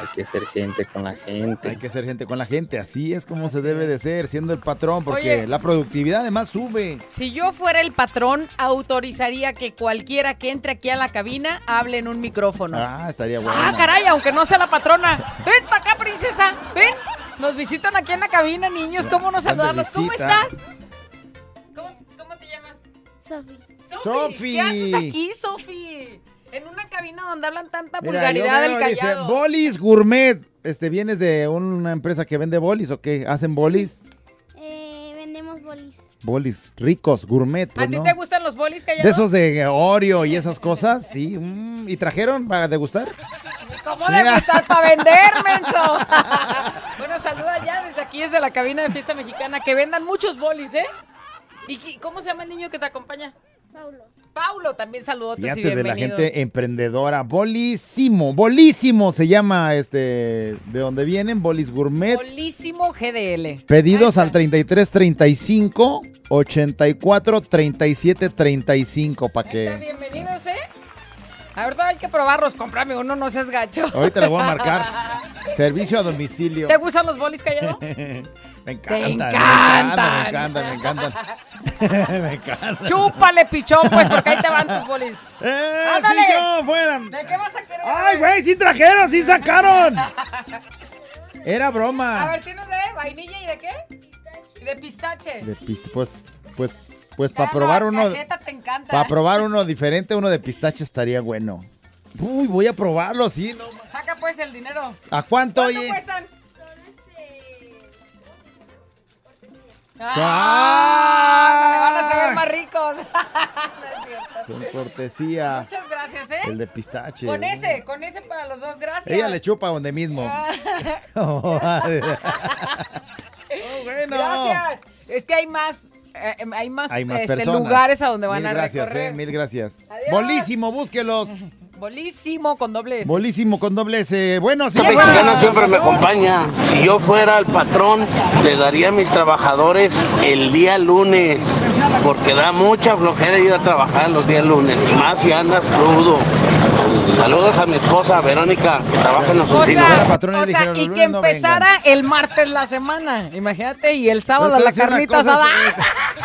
Hay que ser gente con la gente. Hay que ser gente con la gente, así es como se debe de ser, siendo el patrón, porque Oye. la productividad además sube. Si yo fuera el patrón, autorizaría que cualquiera que entre aquí a la cabina hable en un micrófono. Ah, estaría bueno. Ah, caray, aunque no sea la patrona. Ven para acá, princesa. Ven. Nos visitan aquí en la cabina, niños. ¿Cómo nos saludarlos? ¿Cómo estás? ¿Cómo, cómo te llamas? Sofi. Sofi. ¿Qué haces aquí, Sofi? En una cabina donde hablan tanta Mira, vulgaridad del dice, callado. bolis gourmet. Este, ¿vienes de una empresa que vende bolis o qué? ¿Hacen bolis? Eh, vendemos bolis. Bolis ricos, gourmet, ¿A pues, ti ¿no? te gustan los bolis callados? De esos de Oreo y esas cosas, sí. mm, ¿Y trajeron para degustar? ¿Cómo le gustar para vender, *laughs* menso? *laughs* bueno, saluda ya desde aquí, desde la cabina de fiesta mexicana, que vendan muchos bolis, ¿eh? ¿Y qué- cómo se llama el niño que te acompaña? Paulo. Paulo, también saludotes y Fíjate de la gente emprendedora. Bolísimo, bolísimo se llama este, de donde vienen, Bolis Gourmet. Bolísimo GDL. Pedidos al 33 35 84 37 35 para que Bienvenidos, ¿eh? Ahorita hay que probarlos, cómprame uno, no seas gacho. ahorita le voy a marcar *laughs* servicio a domicilio. ¿Te gustan los bolis callado? *laughs* me encanta, Te me encantan. encanta, me encantan, *laughs* me encantan. Chúpale, pichón, pues, porque ahí te van tus bolis. ¡Eh, ¡Ándale! sí, yo, fuera! ¿De qué vas a querer? ¡Ay, güey, sí trajeron, sí sacaron! Era A broma. ver, ¿tienes de vainilla y de qué? De pistache. De pist- pues, pues, pues Ah, para probar la uno, cajeta te encanta. para probar uno diferente, uno de pistache estaría bueno. Uy, voy a probarlo, sí, no. Saca pues el dinero. ¿A cuánto, ¿Cuánto oye? cuestan? ¡Ah! le van a saber más ricos. No es cierto. Son cortesía. Muchas gracias, ¿eh? El de pistache. Con ese, con ese para los dos, gracias. Ella le chupa donde mismo. *laughs* *laughs* Oh, bueno. Gracias. Es que hay más, eh, hay más, Hay más este, personas. lugares a donde van mil a gracias, recorrer. eh, mil gracias. Adiós. Bolísimo, búsquelos. *laughs* Bolísimo con doble S. Bolísimo con doble S. Bueno, si La mexicana siempre me acompaña. Si yo fuera el patrón, le daría a mis trabajadores el día lunes, porque da mucha flojera ir a trabajar los días lunes, y más si andas crudo. Saludos a mi esposa Verónica, que trabaja en los O sea, o sea, y que empezara el martes la semana. Imagínate, y el sábado la carnita asada.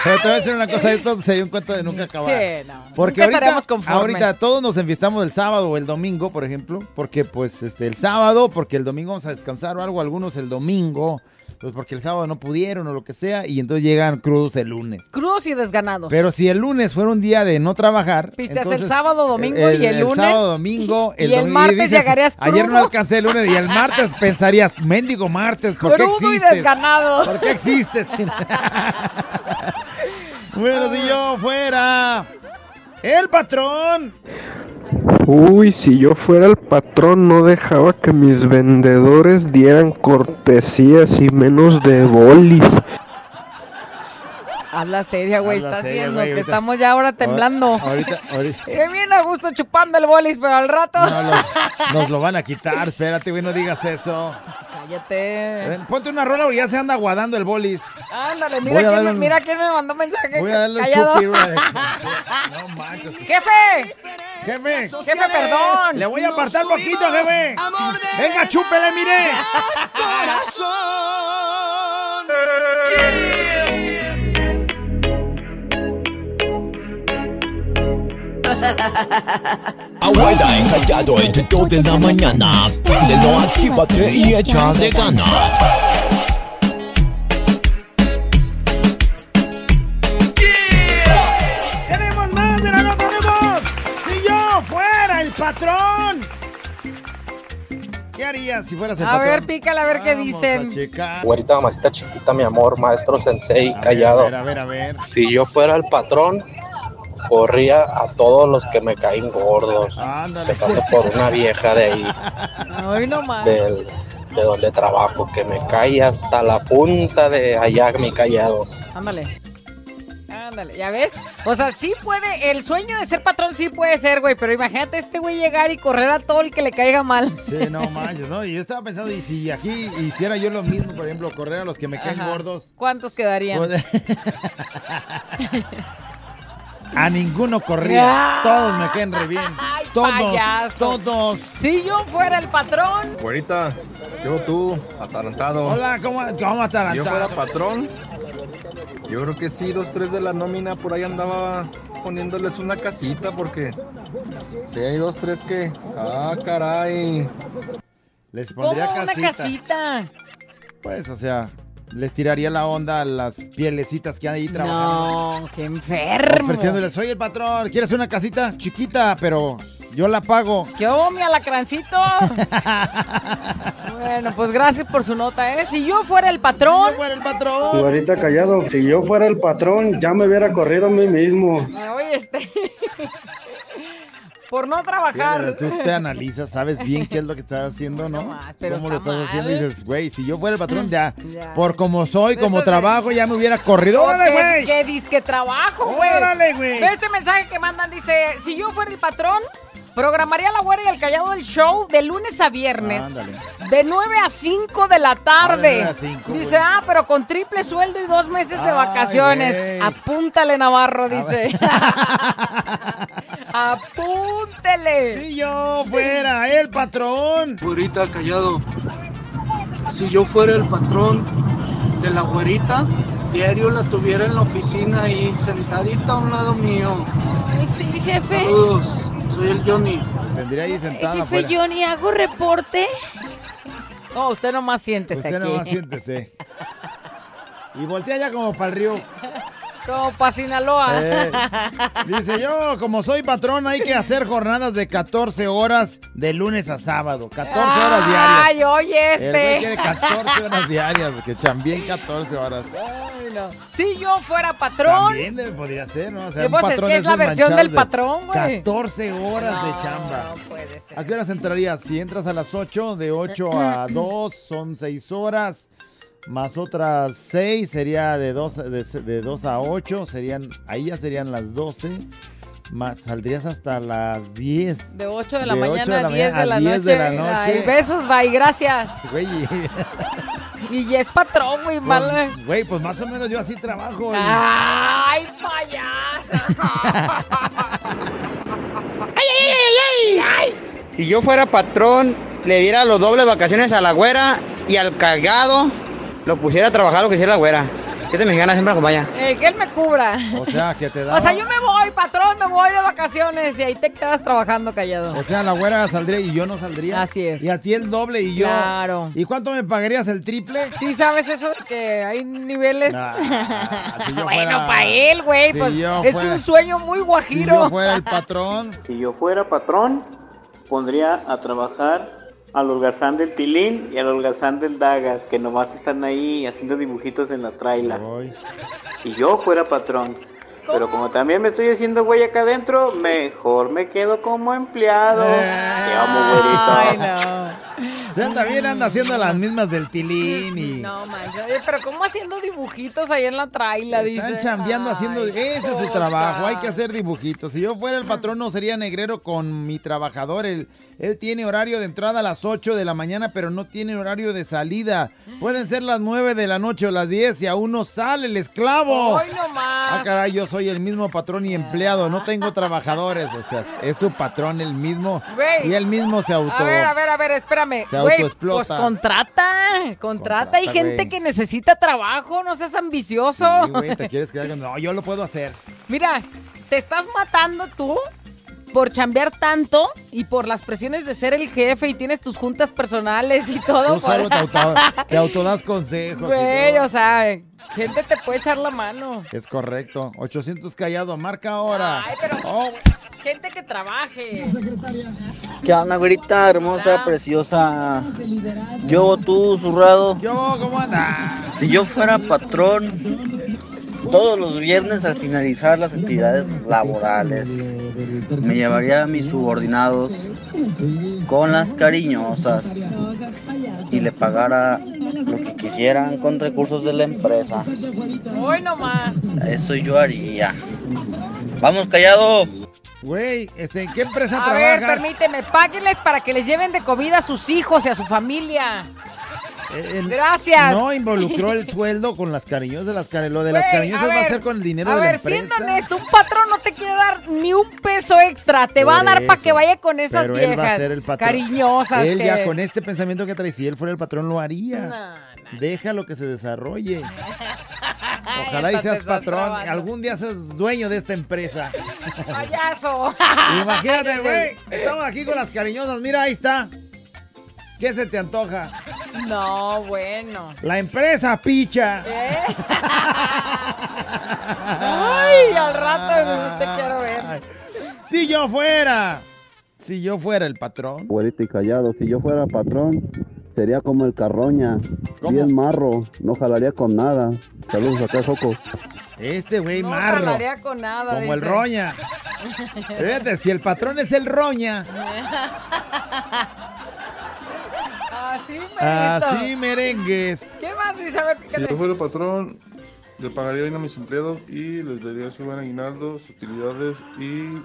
Pero te voy a decir una cosa, esto sería un cuento de nunca acabar. Sí, no. Porque Nunca ahorita, ahorita todos nos enfiestamos el sábado o el domingo, por ejemplo, porque pues este el sábado, porque el domingo vamos a descansar o algo, algunos el domingo, pues porque el sábado no pudieron o lo que sea, y entonces llegan crudos el lunes. Crudos y desganados. Pero si el lunes fuera un día de no trabajar, Pisteas el entonces, sábado, domingo y el lunes, sábado, domingo, y el, el domi- martes llegarías Ayer no crudo". alcancé el lunes y el martes pensarías, mendigo martes, ¿por qué Crudo y desganado. ¿Por qué existes? *laughs* bueno, si yo fuera el patrón. Uy, si yo fuera el patrón no dejaba que mis vendedores dieran cortesías y menos de bolis. Habla seria, güey. Está seria, haciendo güey, que ahorita- estamos ya ahora temblando. Ahorita, ahorita. *laughs* Y bien a gusto chupando el bolis, pero al rato. No, los- nos lo van a quitar. Espérate, güey, no digas eso. Cállate. Ven, Ponte una rola porque ya se anda aguadando el bolis. Ándale, mira quién, me, un- mira quién me mandó mensaje. Voy a darle un Callado. chupi, güey. *laughs* No manches. ¡Jefe! Jefe, Jefe, perdón. Le voy a apartar poquito, jefe. Venga, chúpele, mire. *laughs* *laughs* Abuela encallado entre 2 de la mañana. Préndelo, actívate y échale ganas. ¡Tenemos más de la no tenemos! ¡Si yo fuera el patrón! ¿Qué harías si fueras el A patrón? ver, pícala a ver qué Vamos dicen. a. Güerita, mamacita chiquita, mi amor, maestro sensei, A callado. ver, a ver, a ver. Si yo fuera el patrón, corría a todos los que me caen gordos. Ándale. Empezando por una vieja de ahí, *laughs* Ay, no más. del- de donde trabajo, que me cae hasta la punta de allá mi callado. Ándale. Ándale, ¿ya ves? O sea, sí puede, el sueño de ser patrón sí puede ser, güey, pero imagínate este güey llegar y correr a todo el que le caiga mal. Sí, no *laughs* manches, ¿no? Y yo estaba pensando, y si aquí hiciera yo lo mismo, por ejemplo, correr a los que me caen Ajá. gordos. ¿Cuántos quedarían? pues, *laughs* a ninguno corría. Todos me caen re bien. *laughs* Ay, Todos, payaso. todos. Si yo fuera el patrón. Güerita, yo tú, atarantado. Hola, ¿cómo, cómo Si yo fuera atarantado? patrón, yo creo que sí, dos, tres de la nómina por ahí andaba poniéndoles una casita porque si hay dos, tres que... Ah, caray. Les ¿Cómo pondría una casita. casita? Pues, o sea, les tiraría la onda a las pielecitas que hay ahí trabajando. No, qué enfermo. Ofreciéndoles, soy el patrón, ¿quieres una casita chiquita? Pero yo la pago. ¿Qué hubo, mi alacrancito? *laughs* bueno, pues gracias por su nota, ¿eh? Si yo fuera el patrón. fuera el patrón. Ahorita callado, si yo fuera el patrón, ya me hubiera corrido a mí mismo. Oye, este. Por no trabajar. Tú te analizas, sabes bien qué es lo que estás haciendo, ¿no? *laughs* pero ¿Cómo lo está estás haciendo? Y dices, güey, si yo fuera el patrón, ya, *laughs* Ya. por como soy, como Eso sí. trabajo, ya me hubiera corrido. ¡Órale, ¿Qué, güey! qué disque trabajo, güey? Órale, güey. Este mensaje que mandan dice, si yo fuera el patrón, programaría la güera y el callado del show de lunes a viernes. Ándale. De 9 a 5 de la tarde. Ah, de 9 a 5, dice, güey. ah, pero con triple sueldo y dos meses de Ay, vacaciones. güey. Apúntale, Navarro, dice. *laughs* Apúntele. Si yo fuera el patrón. Güerita callado. Si yo fuera el patrón de la güerita, diario la tuviera en la oficina ahí sentadita a un lado mío. Ay, sí, jefe. Saludos, soy el Johnny. Tendría ahí sentada Jefe afuera. Johnny, ¿hago reporte? No, usted nomás siéntese Usted aquí. nomás siéntese. Y voltea ya como para el río. *laughs* Como para Sinaloa. Eh, dice yo, como soy patrón, hay que hacer jornadas de 14 horas de lunes a sábado. 14 horas diarias. Ay, oye, El este. quiere 14 horas diarias, que chambien 14 horas. Ay, no. Si yo fuera patrón. También podría ser, ¿no? O sea, pues, es que de es la versión del de patrón, güey. 14 horas de No, chamba. no puede ser. ¿A qué horas entrarías? Si entras a las 8, de 8 a *clears throat* 2 son 6 horas. Más otras 6 sería de 2, de, de 2 a 8. Serían, ahí ya serían las 12. Más saldrías hasta las 10. De 8 de la De mañana 8 de la a 10 de la, a 10 noche. de la noche. Ay, besos, bye, gracias. Güey, *laughs* y- ya es patrón, güey, mal. pues, güey, pues más o menos yo así trabajo. y- Ay, payaso. *laughs* Si yo fuera patrón, le diera los dobles vacaciones a la güera y al cagado lo pusiera a trabajar lo que hiciera la güera. ¿Qué te mexicana siempre acompaña? Eh, que él me cubra. O sea, que te da. *laughs* O sea, yo me voy, patrón, me voy de vacaciones y ahí te quedas trabajando callado. O sea, la güera saldría y yo no saldría. Así es. Y a ti el doble y yo. Claro. ¿Y cuánto me pagarías el triple? Sí, ¿sabes eso de que hay niveles? si yo *laughs* bueno, para él, güey, si pues yo es fuera- un sueño muy Si guajiro. yo fuera el patrón. Si yo fuera patrón, pondría a trabajar al holgazán del Tilín y al holgazán del Dagas, que nomás están ahí haciendo dibujitos en la traila. Si yo fuera patrón. Pero como también me estoy haciendo güey acá adentro, mejor me quedo como empleado. Te amo, güerito. Anda bien, anda haciendo las mismas del tilín y. No manches, oye, pero ¿cómo haciendo dibujitos ahí en la traila? Están Dice. chambeando haciendo. Ay, Ese es su trabajo. Hay que hacer dibujitos. Si yo fuera el patrón, no sería negrero con mi trabajador. Él, él tiene horario de entrada a las 8 de la mañana, pero no tiene horario de salida. Pueden ser las 9 de la noche o las 10 y aún no sale el esclavo. Hoy nomás. Ah, caray, yo soy el mismo patrón y empleado, no tengo trabajadores, o sea, es su patrón el mismo y él mismo se auto... A ver, a ver, a ver, espérame. Se autoexplota. Pues contrata, contrata. Hay gente que necesita trabajo, no seas ambicioso. Sí, güey, te quieres quedar con... No, yo lo puedo hacer. Mira, te estás matando tú por chambear tanto y por las presiones de ser el jefe y tienes tus juntas personales y todo. Tú solo te, auto, te autodas consejos. Güey, o sea, gente te puede echar la mano. Es correcto. 800 callado, marca ahora. Ay, pero Oh, gente que trabaje. ¿Qué onda, güerita hermosa, preciosa? Yo, tú, zurrado. Yo, ¿cómo andas? Si yo fuera patrón, todos los viernes al finalizar las actividades laborales, me llevaría a mis subordinados con las cariñosas y le pagara lo que quisieran con recursos de la empresa. Hoy nomás. Eso yo haría. Vamos, callado. Güey, este, ¿en qué empresa A ver, trabajas? permíteme, páguenles para que les lleven de comida a sus hijos y a su familia. Eh, Gracias. No involucró el sueldo con las cariñosas. Las cari- lo de las Güey, cariñosas a va a ver, ser con el dinero a de ver, la empresa. siendo honesto, un patrón no te quiere dar ni un peso extra. Te va a Por dar para eso. que vaya con esas Pero viejas. él va a ser el patrón. Cariñosas. Él que- ya con este pensamiento que trae, si él fuera el patrón, lo haría. Déjalo que se desarrolle. *laughs* Ojalá y Esta seas te está patrón. trabando. Algún día seas dueño de esta empresa. *laughs* Payaso. *laughs* Imagínate, güey. Estamos aquí con las cariñosas. Mira, ahí está. ¿Qué se te antoja? No, bueno. La empresa, picha. ¿Eh? Ay, al rato te quiero ver. Si yo fuera. Si yo fuera el patrón. Güerito y callado, si yo fuera patrón, sería como el carroña. Bien marro, no jalaría con nada. Saludos acá, Joco. Este güey No marro. jalaría con nada. Como el roña. Fíjate, si el patrón es el roña. *laughs* Así. Así merengues. ¿Qué más ver, Si yo fuera patrón, le pagaría bien a mis empleados y les daría su buen aguinaldo, sus utilidades y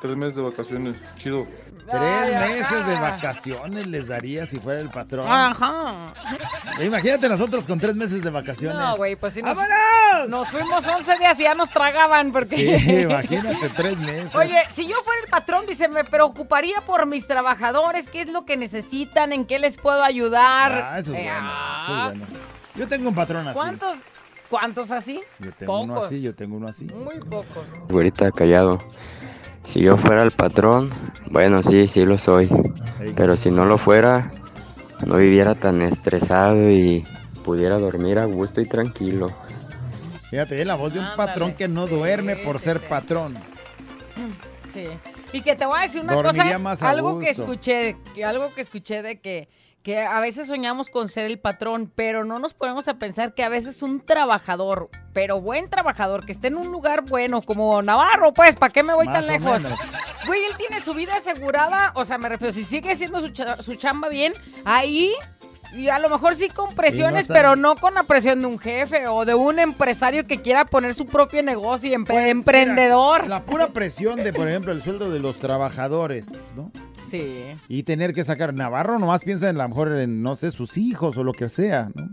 tres meses de vacaciones. Chido. Tres meses de vacaciones les daría si fuera el patrón. Ajá. *laughs* Imagínate nosotros con tres meses de vacaciones. No, güey, pues si nos, ¡Vámonos! nos fuimos 11 días y ya nos tragaban porque... Sí, *laughs* imagínate, tres meses. Oye, si yo fuera el patrón, dice, me preocuparía por mis trabajadores, qué es lo que necesitan, en qué les puedo ayudar. Ah, eso es Eh, bueno, ah, eso es bueno. Yo tengo un patrón así. ¿Cuántos, cuántos así? Yo tengo uno Pocos. así, yo tengo uno así. Muy pocos. Güerita callado. Si yo fuera el patrón, bueno, sí, sí lo soy. Pero si no lo fuera, no viviera tan estresado y pudiera dormir a gusto y tranquilo. Fíjate, es la voz de un patrón que no duerme por ser patrón. Sí. Y que te voy a decir una Dormiría cosa, más a algo que gusto. escuché, que algo que escuché de que que a veces soñamos con ser el patrón, pero no nos ponemos a pensar que a veces un trabajador, pero buen trabajador, que esté en un lugar bueno, como Navarro, pues, ¿para qué me voy Más tan lejos? menos. Güey, él tiene su vida asegurada, o sea, me refiero, si sigue haciendo su, su chamba bien, ahí, y a lo mejor sí con presiones, pero no con la presión de un jefe o de un empresario que quiera poner su propio negocio y empre- Pues, emprendedor. mira, la pura presión de, por ejemplo, el sueldo de los trabajadores, ¿no? Sí. Y tener que sacar. Navarro nomás piensa en a lo mejor en, no sé, sus hijos o lo que sea, ¿no?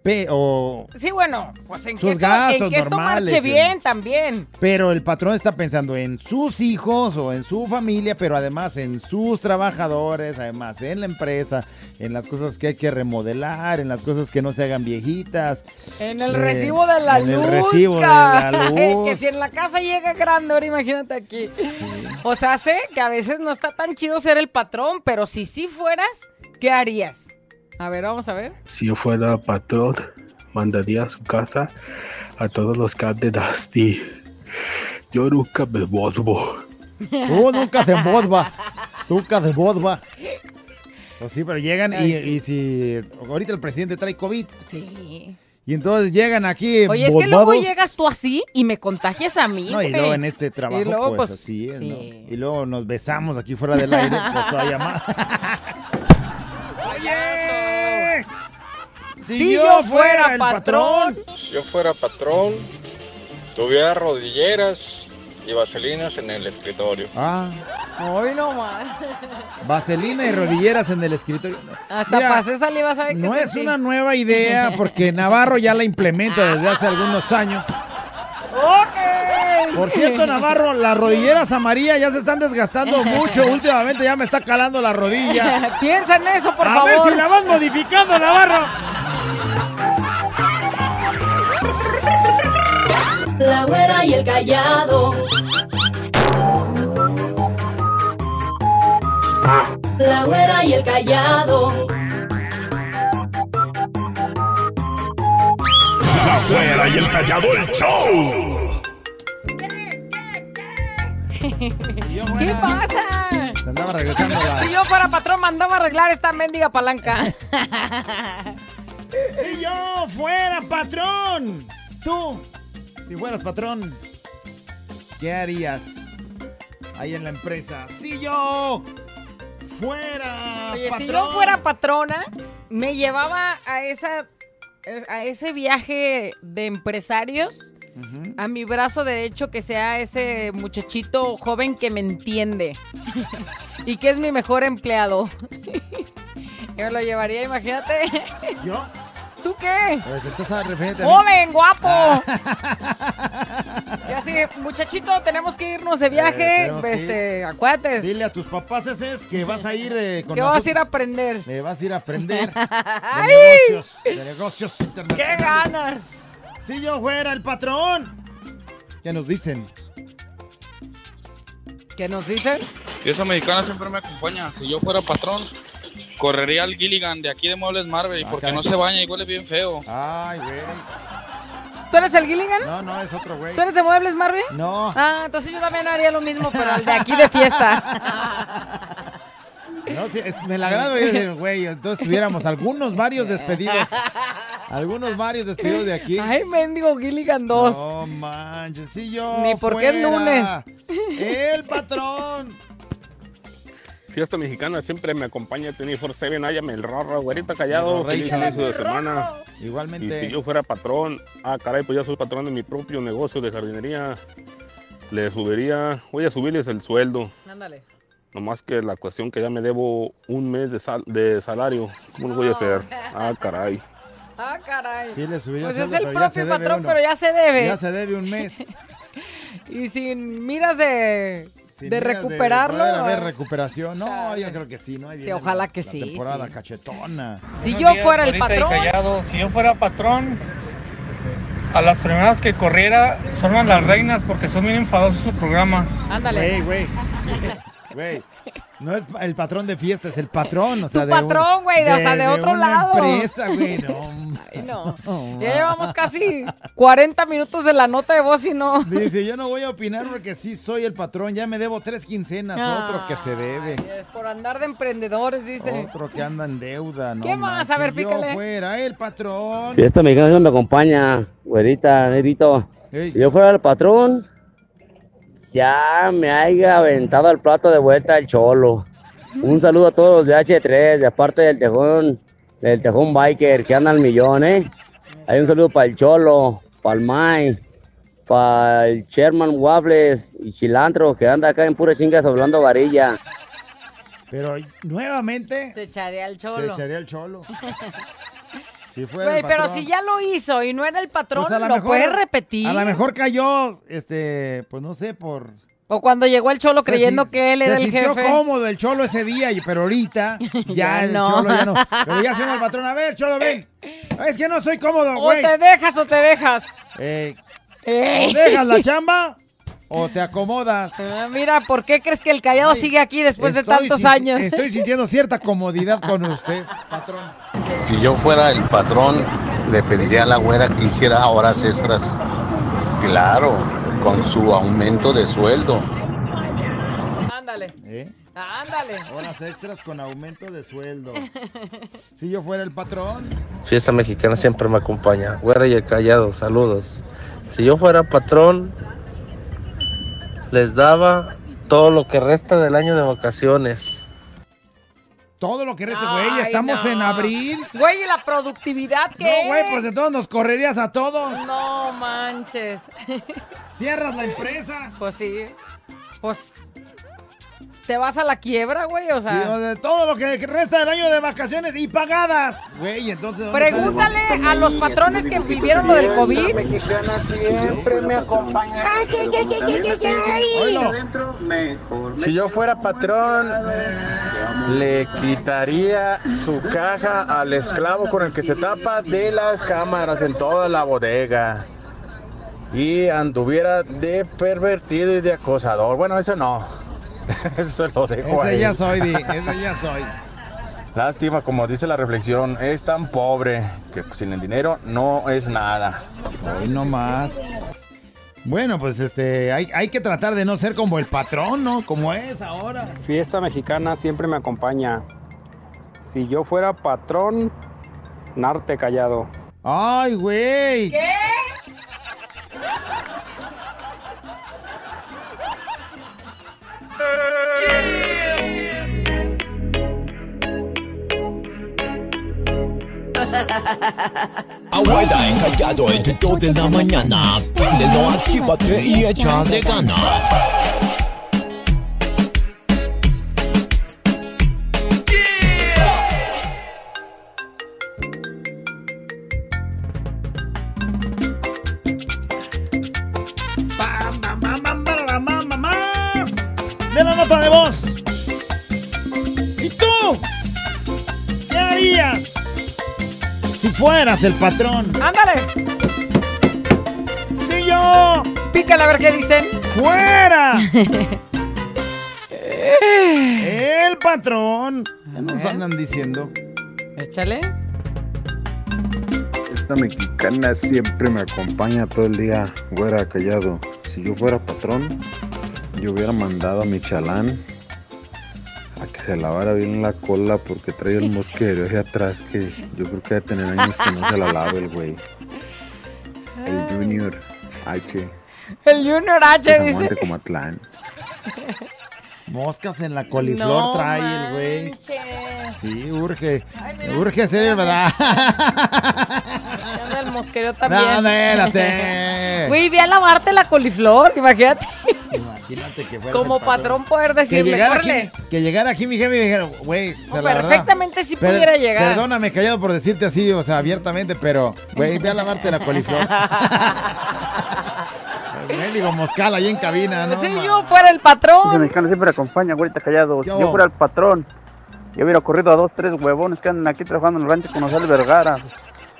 Pe- o, Sí, bueno, pues en Sus que, esto, gastos en que esto normales, marche bien también. pero el patrón está pensando en sus hijos o en su familia, pero además en sus trabajadores, además en la empresa, en las cosas que hay que remodelar, en las cosas que no se hagan viejitas. En el Eh, recibo de la en luz. el recibo de la *laughs* que luz. si en la casa llega grande, ahora imagínate aquí. O sea, sé que a veces no está tan chido ser el patrón, pero si sí fueras, ¿qué harías? A ver, vamos a ver. Si yo fuera patrón, mandaría a su casa a todos los candidatos y yo nunca me vuelvo. Tú nunca se embodba. Nunca se embodba. Pues sí, pero llegan y, Ay, sí. y si ahorita el presidente trae COVID Sí. Y entonces llegan aquí Oye, es que luego llegas tú así y me contagias a mí. No, y luego en este trabajo, Y luego, pues, pues, así es, sí. ¿no? Y luego nos besamos aquí fuera del aire, pues *laughs* todavía más. ¡Oye! Si yo fuera patrón. Si yo fuera patrón, tuviera rodilleras y vaselinas en el escritorio. Ah, Hoy no más. *laughs* vaselina y rodilleras en el escritorio. Hasta Mira, pasé saliva, ¿sabe qué No es sentí? una nueva idea porque Navarro ya la implementa desde hace algunos años. Ok. Por cierto, Navarro, las rodilleras amarillas ya se están desgastando *laughs* mucho. Últimamente ya me está calando la rodilla. *laughs* Piensa en eso, por A favor. ver si la vas modificando, Navarro. La güera y el callado. La güera y el callado. La güera y el callado el show. *laughs* ¿Qué pasa? Se andaba regresando la... Si yo fuera patrón, mandaba arreglar esta mendiga palanca. *laughs* Si yo fuera patrón, tú, si fueras patrón, ¿qué harías ahí en la empresa? Si yo fuera Oye, patrón. si yo fuera patrona, me llevaba a esa a ese viaje de empresarios a mi brazo derecho que sea ese muchachito joven que me entiende y que es mi mejor empleado. *laughs* Yo lo llevaría, imagínate. ¿Yo? ¿Tú qué? Pues estás. ¡Joven, guapo! Ah. *laughs* Y así, muchachito, tenemos que irnos de viaje. tenemos que este, acuérdate. Dile a tus papás ese es que vas a ir eh, con Que vas a ir a aprender. Le vas a ir a aprender *laughs* de negocios, de negocios internacionales. ¡Qué ganas! Si yo fuera el patrón. ¿Qué nos dicen? ¿Qué nos dicen? Esa mexicana siempre me acompaña. Si yo fuera patrón, correría al Gilligan de aquí de Muebles Marvel porque caray. no se baña y huele bien feo. Ay, güey. ¿Tú eres el Gilligan? No, no, es otro güey. ¿Tú eres de Muebles Marvel? No. Ah, entonces yo también haría lo mismo, pero al de aquí de fiesta. *laughs* No, sí, es- me la agrado decir, güey, entonces tuviéramos algunos varios despedidos. Algunos varios despedidos de aquí. Ay, mendigo Gilligan 2. No manches, si yo Ni porque es fuera lunes. El patrón. Fiesta mexicana siempre me acompaña 24-7, hállame el rorro, güerita callado, El feliz inicio de semana. Igualmente. Y si yo fuera patrón, ah caray, pues ya soy patrón de mi propio negocio de jardinería. Le subiría, voy a subirles el sueldo. Ándale. Nomás que la cuestión que ya me debo un mes de, sal- de salario. ¿Cómo lo voy a hacer? Ah, caray. Ah, caray. Sí, le subiría Pues el es sueldo, el ya se propio patrón, uno. pero ya se debe. Ya se debe un mes. *laughs* Y sin miras de, Sin de recuperarlo. haber ah, recuperación. No, chale. yo creo que sí, ¿no? Ahí Sí, ojalá la- que la sí, temporada sí. cachetona. Si Buenos yo días, fuera el patrón. Callado. Si yo fuera patrón, a las primeras que corriera son a las reinas porque son bien enfadosos su programa. Ándale. Güey, güey. Güey. No es el patrón de fiesta, es el patrón, o sea, Tu de un- patrón, güey, de- o sea, de otro una lado. empresa, güey, no. *laughs* Ay, *laughs* no. Ya llevamos casi 40 minutos de la nota de voz y no. Dice, yo no voy a opinar porque sí soy el patrón, ya me debo tres quincenas, otro que se debe. Ay, por andar de emprendedores, dice. Otro que anda en deuda, ¿no? ¿Qué más? A ver, si yo pícale. fuera el patrón. Fiesta mexicana siempre me acompaña, güerita, negrito. Si yo fuera el patrón, ya me haya aventado el plato de vuelta el cholo. Un saludo a todos los de H3, de aparte del tejón, del tejón biker que anda al millón, ¿eh? Hay un saludo para el cholo, para el Mai, para el Sherman Waffles y Cilantro que anda acá en pura chingas hablando varilla. Pero nuevamente Se echaría el se cholo. echaría el cholo. *laughs* Güey, el pero patrón. si ya lo hizo y no era el patrón, Pues a lo mejor- puedes repetir. A lo mejor cayó, este, pues no sé, por... O cuando llegó el cholo creyendo Se si- que él era se el sintió jefe. cómodo el cholo ese día, pero ahorita *laughs* ya, Ya el no. cholo ya no. Pero ya siendo el patrón, a ver, cholo, ven. Es que no soy cómodo, O güey. te dejas o te dejas. Eh, o dejas la chamba o te acomodas. Ah, mira, ¿por qué crees que el callado sigue aquí después de tantos años? Estoy sintiendo cierta comodidad con usted, patrón. Si yo fuera el patrón, le pediría a la güera que hiciera horas extras. Claro, con su aumento de sueldo. Ándale. ¿Eh? Ándale. Horas extras con aumento de sueldo. Si yo fuera el patrón, Fiesta mexicana siempre me acompaña. Güera y el callado, saludos. Si yo fuera patrón, les daba todo lo que resta del año de vacaciones. todo lo que resta, güey, estamos no. en abril. Güey, ¿y la productividad qué? No, güey, pues de todos nos correrías a todos. No manches. Cierras la empresa. Pues sí. Pues te vas a la quiebra, güey, o Sí, sea. o de todo lo que resta del año de vacaciones y pagadas. Güey, entonces. ¿dónde Pregúntale a los patrones que vivieron lo del COVID. mexicana siempre me acompaña. Si yo fuera patrón, le quitaría su caja al esclavo con el que se tapa de las cámaras en toda la bodega. Y anduviera de pervertido y de acosador. Bueno, eso no. *laughs* Eso se lo dejo Ese ya él. soy, Di, *laughs* ese ya soy. Lástima, como dice la reflexión, es tan pobre que sin el dinero no es nada. Hoy no más. Bueno, pues este, hay, hay que tratar de no ser como el patrón, ¿no? Como es ahora. Fiesta mexicana siempre me acompaña. Si yo fuera patrón, Narte callado. Ay, güey. ¿Qué? Abuela encallado entre dos de la mañana. Préndelo, actívate y échale ganas. Si fueras el patrón? Ándale. Si yo Pícale a ver qué dicen. fuera *laughs* el patrón. Ya nos andan diciendo. Échale. Esta mexicana siempre me acompaña todo el día, güera callado. Si yo fuera patrón, yo hubiera mandado a mi chalán a que se lavara bien la cola porque trae el mosquero hacia atrás que yo creo que debe tener años que no se la lave el güey. El Junior H. El Junior H se dice. aguante como Atlán. Moscas en la coliflor No trae el güey. Sí, urge. urge ser, ¿verdad? El mosquero también. No, espérate. Güey, ve a lavarte la coliflor, imagínate. Imagínate que fuera Como el patrón poder Que decirle, llegara, córrele. aquí, que llegara aquí mi jefe y me dijera, güey, verdad, Perfectamente sí per- pudiera llegar. Perdóname, callado por decirte así, o sea, abiertamente, pero, güey, ve a lavarte la coliflor. *laughs* digo moscal ahí en cabina, ¿no? Si yo fuera el patrón. mexicano siempre acompaña, güerita callado. Si Yo. yo fuera el patrón, yo hubiera corrido a dos, tres huevones que andan aquí trabajando en el rancho con Gonzalo Vergara.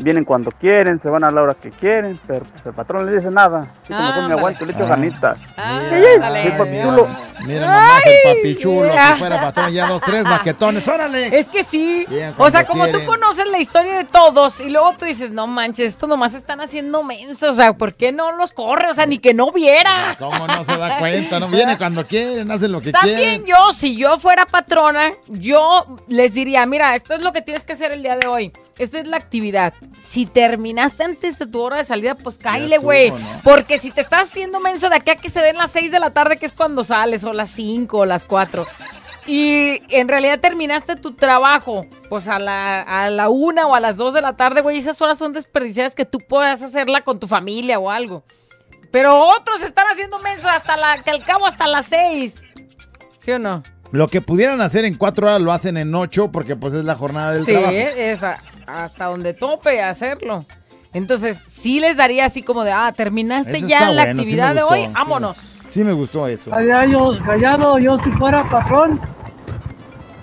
Vienen cuando quieren, se van a la hora que quieren, pero pues, el patrón le dice nada. Así como mi Ándale. aguanto, le echo Ah. ganitas. Ándale. Sí, papi chulo. Mira nomás el Ay. papi chulo, si fuera patrón ya dos, tres baquetones, órale. Es que sí. Bien, O sea, como tú quieren. conoces la historia de todos y luego tú dices, no manches, estos nomás están haciendo mensos. O sea, ¿por qué no los corre? O sea, ni que no viera. ¿Cómo no se da cuenta? No viene cuando quieren, hacen lo que También quieren. yo, si yo fuera patrona, yo les diría, mira, esto es lo que tienes que hacer el día de hoy. Esta es la actividad. Si terminaste antes de tu hora de salida, pues cáile, güey. ¿no? Porque si te estás haciendo menso de aquí a que se den las 6 de la tarde, que es cuando sales, o las 5 o las 4. Y en realidad terminaste tu trabajo, pues a la, a la una o a las 2 de la tarde, güey. Esas horas son desperdiciadas que tú puedas hacerla con tu familia o algo. Pero otros están haciendo menso hasta la, que al cabo hasta las 6. ¿Sí o no? Lo que pudieran hacer en cuatro horas lo hacen en ocho porque pues es la jornada del Sí, trabajo. es a- hasta donde tope hacerlo. Entonces, sí les daría así como de, ah, terminaste Eso ya está la bueno, sí actividad me de gustó, hoy, sí. vámonos. Sí me gustó eso. Callado, callado, yo si fuera patrón,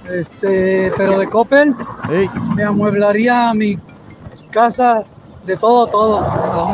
este, pero de Coppel, me amueblaría mi casa de todo, todo. *laughs*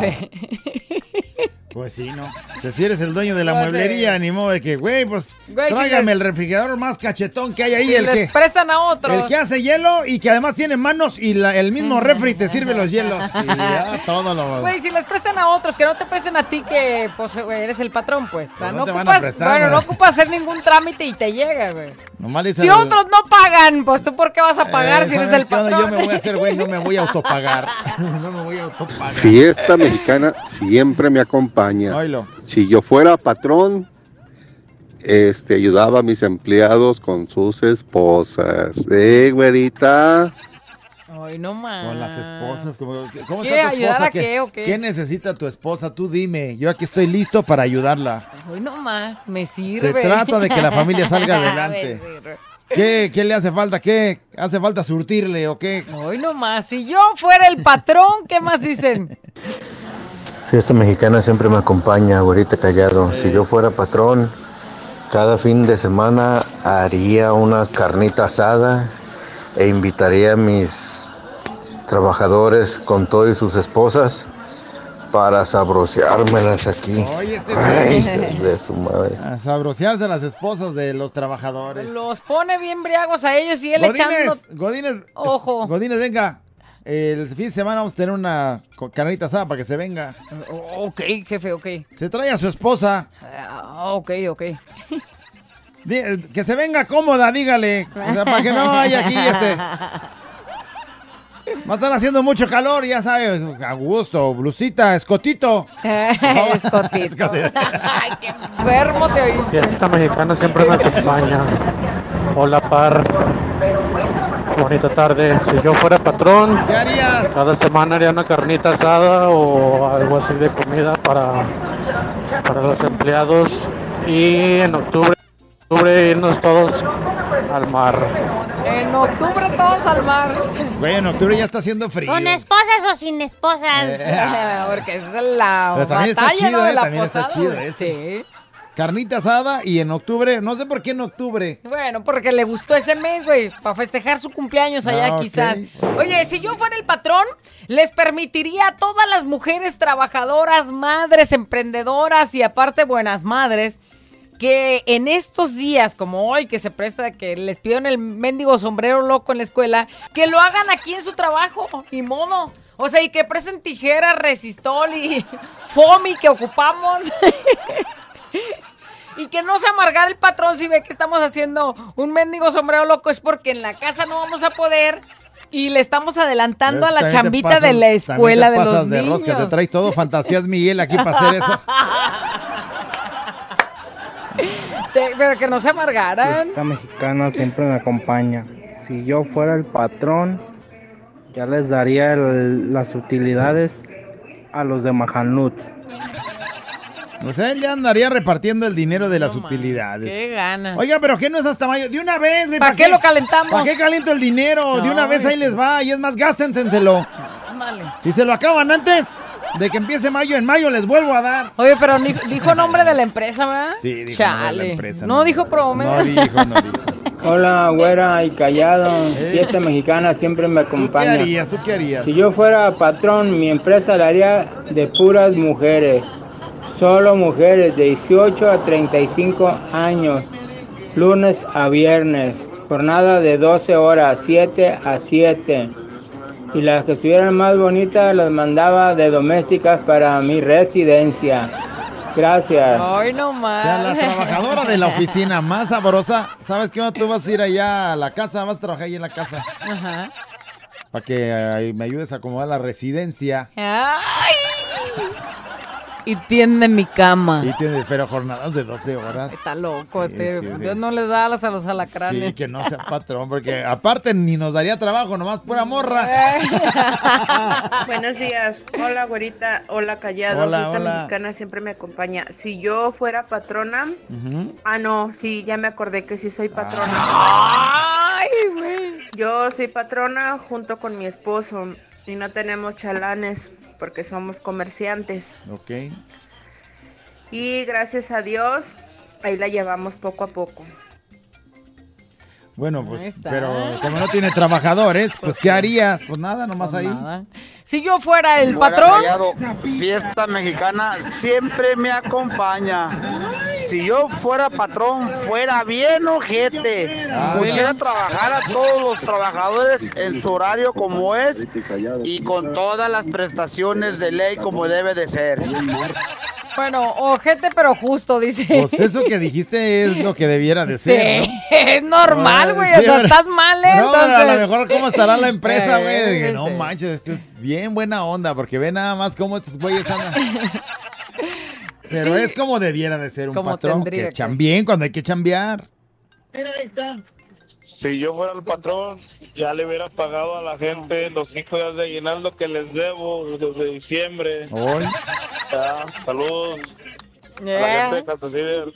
Pues sí, ¿no? Si eres el dueño de la Pues, mueblería, ni modo de que, güey, pues Güey, si tráigame les- el refrigerador más cachetón que hay ahí, Si el les que... prestan a otros. El que hace hielo y que además tiene manos y la- el mismo refri te sirve los hielos. Y ya todo lo... *laughs* Güey, si les prestan a otros, que no te presten a ti, que pues güey, eres el patrón, pues. O sea, no ocupas, prestar, bueno, no ocupas hacer ningún trámite y te llega, güey. Nomás Si otros no pagan, pues tú por qué vas a pagar Eh, si eres ¿saben el patrón. Yo me voy a hacer, güey, no me voy a *laughs* autopagar. *laughs* no me voy a autopagar. Fiesta mexicana siempre me acompaña. Oilo. Si yo fuera patrón, este, ayudaba a mis empleados con sus esposas. Eh, güerita. Ay, no más. Con las esposas, como- ¿cómo ¿Qué? está tu ¿Ayudar esposa? a qué o qué? necesita tu esposa? Tú dime, yo aquí estoy listo para ayudarla. Hoy no más, me sirve. Se trata de que la familia salga *laughs* adelante. ¿Qué, ¿Qué le hace falta? ¿Qué? ¿Hace falta surtirle o qué? Hoy no más. Si yo fuera el patrón, ¿qué más dicen? *laughs* Fiesta mexicana siempre me acompaña, güerita callado. Si yo fuera patrón, cada fin de semana haría unas carnitas asada e invitaría a mis trabajadores con todo y sus esposas para sabroseármelas aquí. Oye, este Ay, de su madre. A sabrosearse a las esposas de los trabajadores. Los pone bien briagos a ellos y él echando. Godínez, Godínez, Ojo. Godínez, venga. El fin de semana vamos a tener una carnita asada para que se venga. Ok, jefe, ok. Se trae a su esposa. Ah, ok, ok. *laughs* Eh, Que se venga cómoda, dígale. O sea, para que no haya aquí este. Va a estar haciendo mucho calor, ya sabe. A gusto, blusita, escotito. *laughs* *laughs* Escotito. Ay, qué enfermo te oíste. Fiesta mexicana siempre me acompaña. Hola, par. Bonita tarde. Si yo fuera patrón, ¿qué harías? Cada semana haría una carnita asada o algo así de comida para, para los empleados. Y en octubre, octubre irnos todos al mar. En octubre todos al mar. Güey, en octubre ya está haciendo frío. ¿Con esposas o sin esposas? Eh, *laughs* Porque esa es la Pero también está chido, ¿no? de eh, la también está chido ese. Sí. Carnita asada y en octubre, no sé por qué en octubre. Bueno, porque le gustó ese mes, güey, para festejar su cumpleaños allá Ah, quizás. Oye, si yo fuera el patrón, les permitiría a todas las mujeres trabajadoras, madres, emprendedoras y aparte buenas madres, que en estos días como hoy que se presta que les pidieron el mendigo sombrero loco en la escuela, que lo hagan aquí en su trabajo, y modo. O sea, y que presten tijeras, resistol y *laughs* foamy que ocupamos. *laughs* *laughs* Y que no se amargar el patrón si ve que estamos haciendo un mendigo sombrero loco es porque en la casa no vamos a poder y le estamos adelantando a la chambita pasas- de la te escuela de pasas los de niños. rosca, te traes todo fantasías Miguel aquí para hacer eso. *laughs* Te- Pero que no se amargaran. Esta mexicana siempre me acompaña. Si yo fuera el patrón, ya les daría el- las utilidades a los de Majanut. O sea, él ya andaría repartiendo el dinero de las utilidades. Qué ganas. Oiga, pero ¿qué no es hasta mayo? De una vez, güey. ¿Para qué lo calentamos? ¿Para qué caliento el dinero? de una vez ahí les va. Y es más, gástenselo. Ándale. Si se lo acaban antes de que empiece mayo, en mayo les vuelvo a dar. Oye, pero ni- dijo nombre de la empresa, ¿verdad? Sí, dijo Chale. nombre de la empresa, No, dijo promedio. No dijo, no dijo. *laughs* Hola, güera y callado. Fiesta mexicana siempre me ¿Qué acompaña. harías? ¿Tú qué harías? Si yo fuera patrón, mi empresa la haría de puras mujeres. Solo mujeres de 18 a 35 años. Lunes a viernes. Jornada de 12 horas, 7 a 7. Y las que estuvieran más bonitas las mandaba de domésticas para mi residencia. Gracias. Ay, no O más. sea, la trabajadora de la *laughs* oficina más sabrosa. ¿Sabes qué? Tú vas a ir allá a la casa, vas a trabajar ahí en la casa. Ajá. Para que eh, me ayudes a acomodar la residencia. Ay. Y tiende mi cama. Y tiene, pero jornadas de 12 horas. Está loco, Sí, este. sí, sí. Dios no les da alas a los alacranes. Sí, que no sea patrón, porque aparte ni nos daría trabajo, nomás pura morra. *laughs* *laughs* Buenos días. Hola, güerita. Hola, callado. Hola, Esta hola. mexicana siempre me acompaña. Si yo fuera patrona. Ah, no, sí, ya me acordé que sí soy patrona. Ay, güey. Yo soy patrona junto con mi esposo y no tenemos chalanes porque somos comerciantes. Ok. Y gracias a Dios, ahí la llevamos poco a poco. Bueno, pues, pero como no tiene trabajadores, pues, ¿qué harías? Pues nada, nomás ahí. Si yo fuera el patrón. callado, fiesta mexicana siempre me acompaña. Si yo fuera patrón, fuera bien ojete. Ah, Pusiera trabajar a todos los trabajadores en su horario como es y con todas las prestaciones de ley como debe de ser. Bueno, ojete pero justo, dice. Pues eso que dijiste es lo que debiera de ser, Sí, ¿no? *laughs* es normal, güey. Sí, o sea, pero- estás mal, ¿eh? No, pero a lo mejor cómo estará la empresa, *laughs* güey. no sí. manches, esto es bien buena onda, porque ve nada más cómo estos güeyes andan. *laughs* Pero Sí. es como debiera de ser un Como patrón, que que. chambien cuando hay que chambear. Si yo fuera el patrón, ya le hubiera pagado a la gente los cinco días de aguinaldo que les debo desde diciembre. Hoy. Ya, saludos. A la Yeah. gente de Casasider.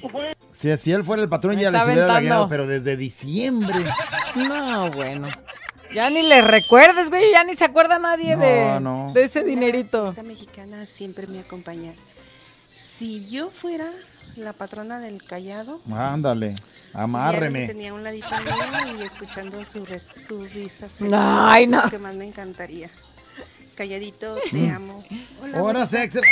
Si, si él fuera el patrón, ya Está les hubiera lagueado, pero desde diciembre. No, bueno. Ya ni le recuerdes, güey. Ya ni se acuerda nadie No, de, no. de ese dinerito. Esta mexicana siempre me acompaña. Si yo fuera la patrona del callado, Ándale, amárreme. tenía un ladito mío y escuchando su, res- su risa. Ay, no. Lo que más me encantaría. Calladito, te Mm. amo. Hola, Horas extras.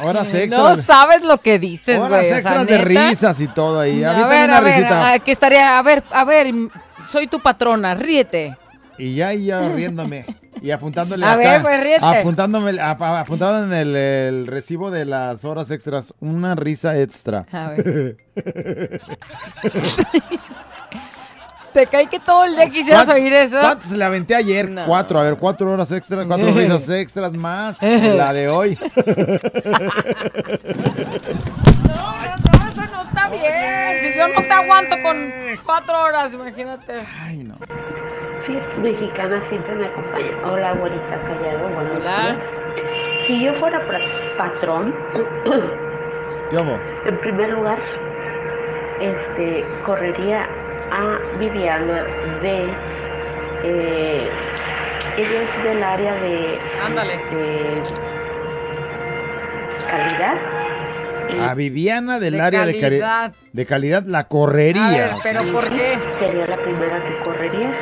Horas No extras. sabes lo que dices, Horas sea, extras de ¿neta? risas y todo ahí. A Aviéntame ver, una a ver, risita. aquí estaría, a ver, a ver, soy tu patrona, ríete. Y ya, y ya riéndome. Y apuntándole A acá. ver, pues, ríete. Apuntándome, ap- apuntado en el, el recibo de las horas extras. Una risa extra. A Te cae que todo el día quisieras ¿Cuán- oír eso. ¿Cuántos le aventé ayer? No. Cuatro, a ver, cuatro horas extras, cuatro *laughs* risas extras más *laughs* la de hoy. No, eso no está bien. Si yo no te aguanto con cuatro horas, imagínate. Ay, no. Fiesta mexicana siempre me acompaña. Hola, abuelita callado, buenos Hola. días. Si yo fuera patrón, ¿Cómo? en primer lugar, este, correría a Viviana de, eh, ella es del área de Ándale. este, calidad A Viviana del De área de calidad. De calidad la A ver, correría. pero ¿por qué? Sería la primera que correría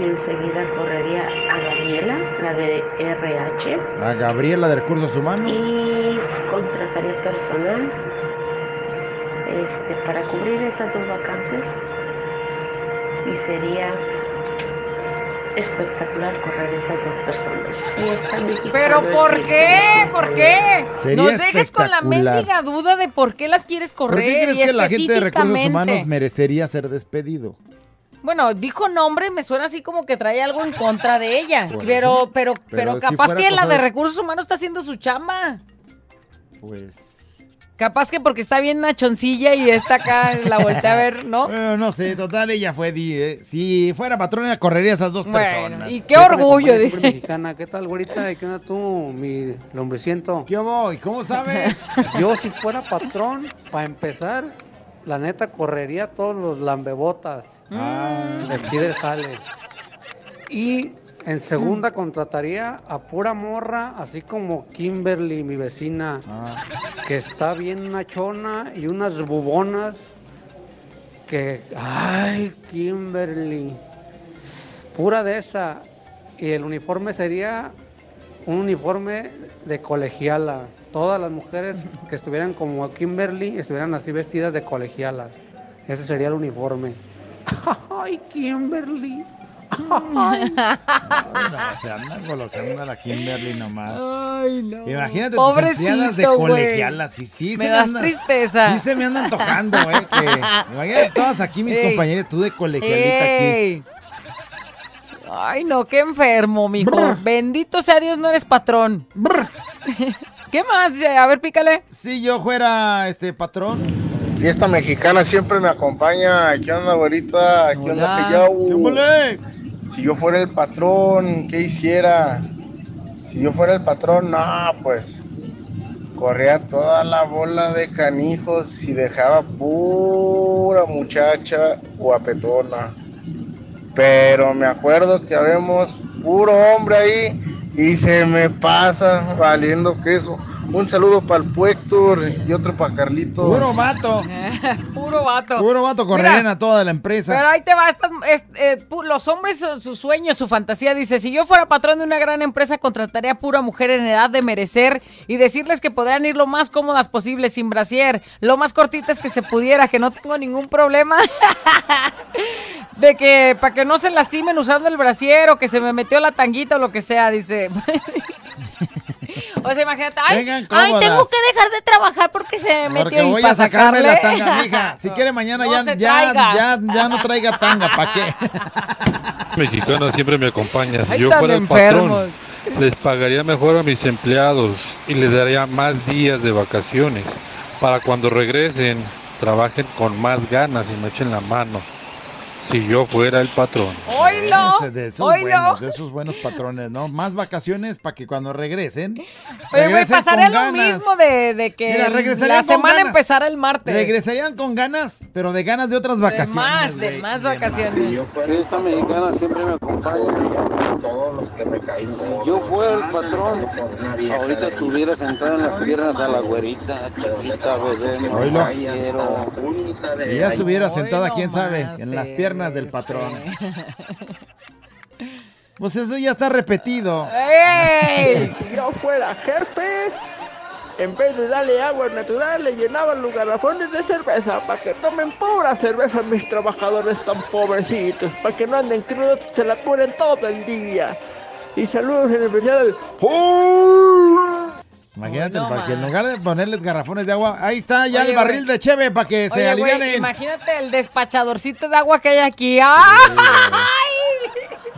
y enseguida correría a Daniela, la de RH, A Gabriela de Recursos Humanos. y contrataría personal este, para cubrir esas dos vacantes y sería espectacular correr esas dos personas. Y esta mexicana ¿Pero por qué? ¿Por qué? Sería Nos dejes con la mendiga duda de por qué las quieres ¿Por correr. qué crees y que la gente de Recursos. Humanos merecería ser despedido? Bueno, dijo nombre y me suena así como que trae algo en contra de ella. Por Pero, eso. pero, Pero capaz que la de de- recursos humanos está haciendo su chamba. Pues. Capaz que porque está bien nachoncilla y está acá, la voltea a ver, ¿no? *laughs* Bueno, no sé, total, ella fue. di- eh, Si fuera patrona, correría a esas dos Bueno, personas. y qué orgullo, dice. mexicana, ¿qué tal, güerita? ¿Y ¿Qué onda tú, mi lombriciento? ¿Qué voy? ¿Cómo sabes? *laughs* Yo, si fuera patrón, para empezar, la neta correría a todos los lambebotas Ah. de aquí jale. Y en segunda contrataría a pura morra, así como Kimberly, mi vecina, Ah. que está bien nachona y unas bubonas que, ay, Kimberly, pura de esa. Y el uniforme sería un uniforme de colegiala. Todas las mujeres que estuvieran como Kimberly estuvieran así vestidas de colegialas. Ese sería el uniforme. *laughs* Ay, Kimberly. Ay. Ay, no, se andan goloseando a la Kimberly nomás. Ay, no. Imagínate Pobrecito, tus de colegialas. Sí, sí, Me se das andan- tristeza. Sí se me andan tocando, eh. *laughs* Imagínate todas aquí mis Ey. compañeros, tú de colegialita aquí. Ay, no, qué enfermo, mijo. Bendito sea Dios, no eres patrón. *laughs* ¿Qué más? A ver, pícale. Si yo fuera este patrón. Fiesta mexicana siempre me acompaña. ¿Qué onda, güerita? ¿Qué onda, mole? Si yo fuera el patrón, ¿qué hiciera? Si yo fuera el patrón, no, pues corría toda la bola de canijos y dejaba pura muchacha guapetona. Pero me acuerdo que habemos puro hombre ahí y se me pasa valiendo queso. Un saludo para el Puector y otro para Carlitos. *laughs* Puro vato. Puro vato. Puro vato Mira, correrían a toda la empresa. Pero ahí te va, estas- es- eh, los hombres, su, su sueño, su fantasía, dice, si yo fuera patrón de una gran empresa, contrataría a pura mujer en edad de merecer y decirles que podrán ir lo más cómodas posible, sin brasier, lo más cortitas que se pudiera, que no tengo ningún problema *laughs* de que, para que no se lastimen usando el brasier o que se me metió la tanguita o lo que sea, dice. *laughs* o sea, imagínate, ay, tengo que dejar de trabajar porque se me metió Porque voy a sacarme la tanga, mija. *laughs* Si quiere mañana No ya, ya, ya, ya no traiga tanga, ¿para qué? *laughs* Mexicana siempre me acompaña. Si Ay, yo fuera el enfermos. patrón, les pagaría mejor a mis empleados y les daría más días de vacaciones para cuando regresen trabajen con más ganas y me echen la mano. Si yo fuera el patrón. ¡Oílo! Ese de esos buenos, de esos buenos patrones, ¿no? Más vacaciones para que cuando regresen. Pero me regresen pasaría con lo ganas. mismo de, de que Mira, la semana ganas. empezara el martes. Regresarían con ganas, pero de ganas de otras de vacaciones. más, de güey. más vacaciones. Fiesta mexicana siempre me acompaña. Si yo fuera el patrón, ahorita estuviera sentado en las piernas a la güerita, chiquita, bebé, no la quiero. Y ya estuviera sentada, quién sabe, en las piernas del patrón. *laughs* Pues eso ya está repetido. ¡Ey! Si yo fuera jefe, en vez de darle agua natural, le llenaba los garrafones de cerveza para que tomen pura cerveza mis trabajadores tan pobrecitos, para que no anden crudos y se la ponen todo el día. Y saludos en especial. Imagínate, para que en lugar de ponerles garrafones de agua, ahí está ya Oye, el barril güey. de cheve para que se Oye, alivianen. imagínate el despachadorcito de agua que hay aquí. ¡Ay!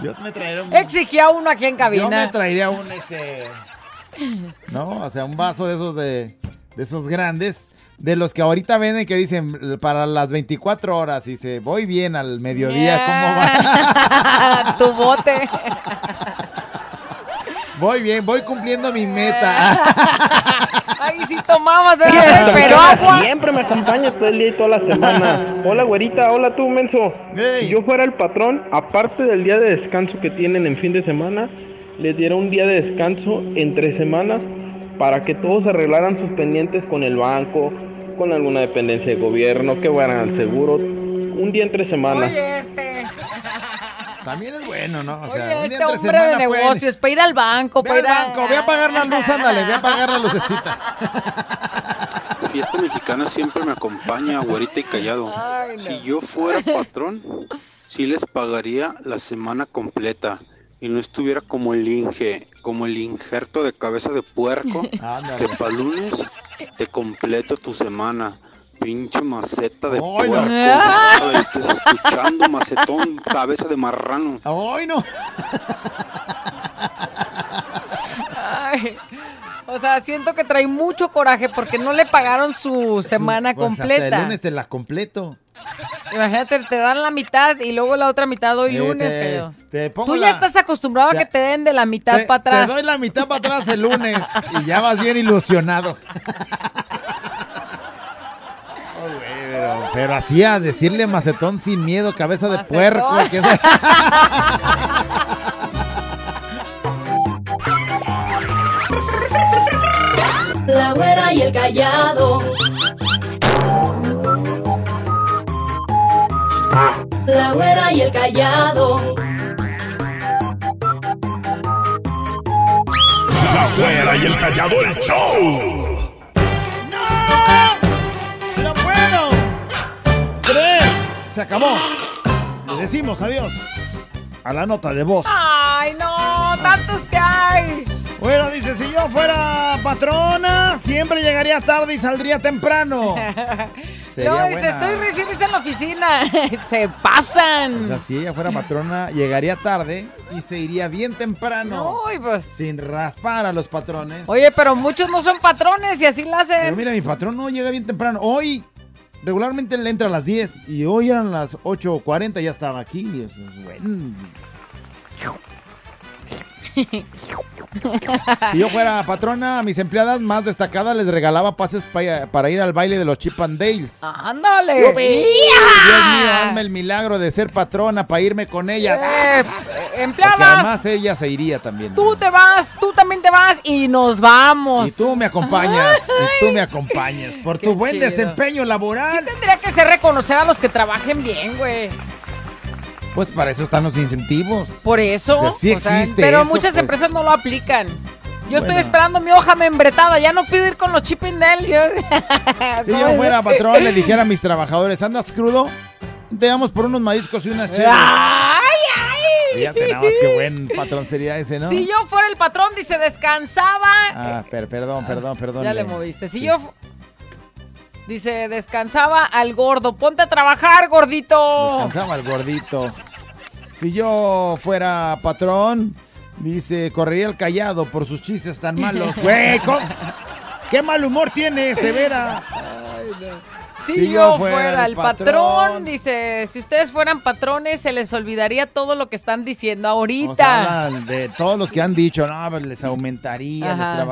Yo me traería un, Exigía uno aquí en yo me cabina. traería un este, no, o sea, un vaso de esos de, de esos grandes, de los que ahorita venden que dicen para las 24 horas, dice, voy bien al mediodía, ¿cómo va? *laughs* *laughs* tu bote. Voy bien, voy cumpliendo mi meta. *laughs* Ay, si tomabas, ¿verdad? pero agua. Siempre me acompaña todo el día y toda la semana. *laughs* Hola, güerita, hola tú, menso. Si yo fuera el patrón, aparte del día de descanso que tienen en fin de semana, les diera un día de descanso entre semana para que todos arreglaran sus pendientes con el banco, con alguna dependencia de gobierno, que fueran al seguro un día entre semana. Oye, este. *laughs* También es bueno, ¿no? O sea, Oye, un día este entre hombre de semana pueden- negocios, para ir al banco, Ve para al ir a... banco, ve a pagar la luz, ándale, ve a pagar la lucecita. Fiesta mexicana siempre me acompaña, güerita y callado. Ay, no. Si yo fuera patrón, sí les pagaría la semana completa y no estuviera como el Inge, como el injerto de cabeza de puerco, *laughs* que para lunes te completo tu semana. Pinche maceta de Ay, no. puerco. Ah. Ay, estás escuchando, macetón, cabeza de marrano. ¡Ay, no! Ay, o sea, siento que trae mucho coraje porque no le pagaron su semana Pues hasta completa. el lunes te la completo. Imagínate, te dan la mitad y luego la otra mitad hoy Eh, lunes. te- te pongo Tú la- ya estás acostumbrado te- a que te den de la mitad para atrás. te doy la mitad para atrás el lunes y ya vas bien ilusionado. *laughs* Pero, pero así a decirle macetón sin miedo, cabeza de Macetón. puerco. que es- La güera y el callado. La güera y el callado. La güera y el callado el show. ¡No Se acabó. Le decimos adiós a la nota de voz. Ay, no, tantos que hay. Bueno, dice, si yo fuera patrona, siempre llegaría tarde y saldría temprano. *laughs* No, dice, estoy recién en la oficina. *laughs* Se pasan. O sea, si ella fuera patrona, llegaría tarde y se iría bien temprano. Uy, pues. Sin raspar a los patrones. Oye, pero muchos no son patrones y así la hacen. Pero mira, mi patrón no llega bien temprano. Hoy, regularmente le entra a las 10 y hoy eran las 8.40 ya estaba aquí. Eso es bueno. *laughs* Si yo fuera patrona, a mis empleadas más destacadas les regalaba pases pa- para ir al baile de los Chip and Dales. ¡Ándale! Dios mío, hazme el milagro de ser patrona para irme con ella. Eh, Porque empleadas, además ella se iría también. tú te vas, tú también te vas y nos vamos. Y tú me acompañas, y tú me acompañas por tu buen chido. desempeño laboral. Tendría que ser reconocer a los que trabajen bien, güey. Pues para eso están los incentivos. Por eso. O sea, sí o sea, existe pero eso, muchas pues. empresas no lo aplican. Yo estoy esperando mi hoja membretada. Ya no pido ir con los chipindel. Yo... Si yo *laughs* fuera patrón, le dijera a mis trabajadores, ¿andas crudo? Te damos por unos mariscos y unas cheves. ¡Ay, ay! Fíjate nada más qué buen patrón sería ese, ¿no? Si yo fuera el patrón, dice, descansaba. Ah, per- perdón, perdón, perdón. ya le moviste. Si yo. Dice, descansaba al gordo. Ponte a trabajar, gordito. Descansaba el gordito. Si yo fuera patrón, dice, correría el callado por sus chistes tan malos. *laughs* Güey. ¿qué mal humor tienes, de veras? Si, yo, fuera, el patrón, dice, si ustedes fueran patrones, se les olvidaría todo lo que están diciendo O ahorita. sea, hablan de todos los que han dicho, no, pues, les aumentaría,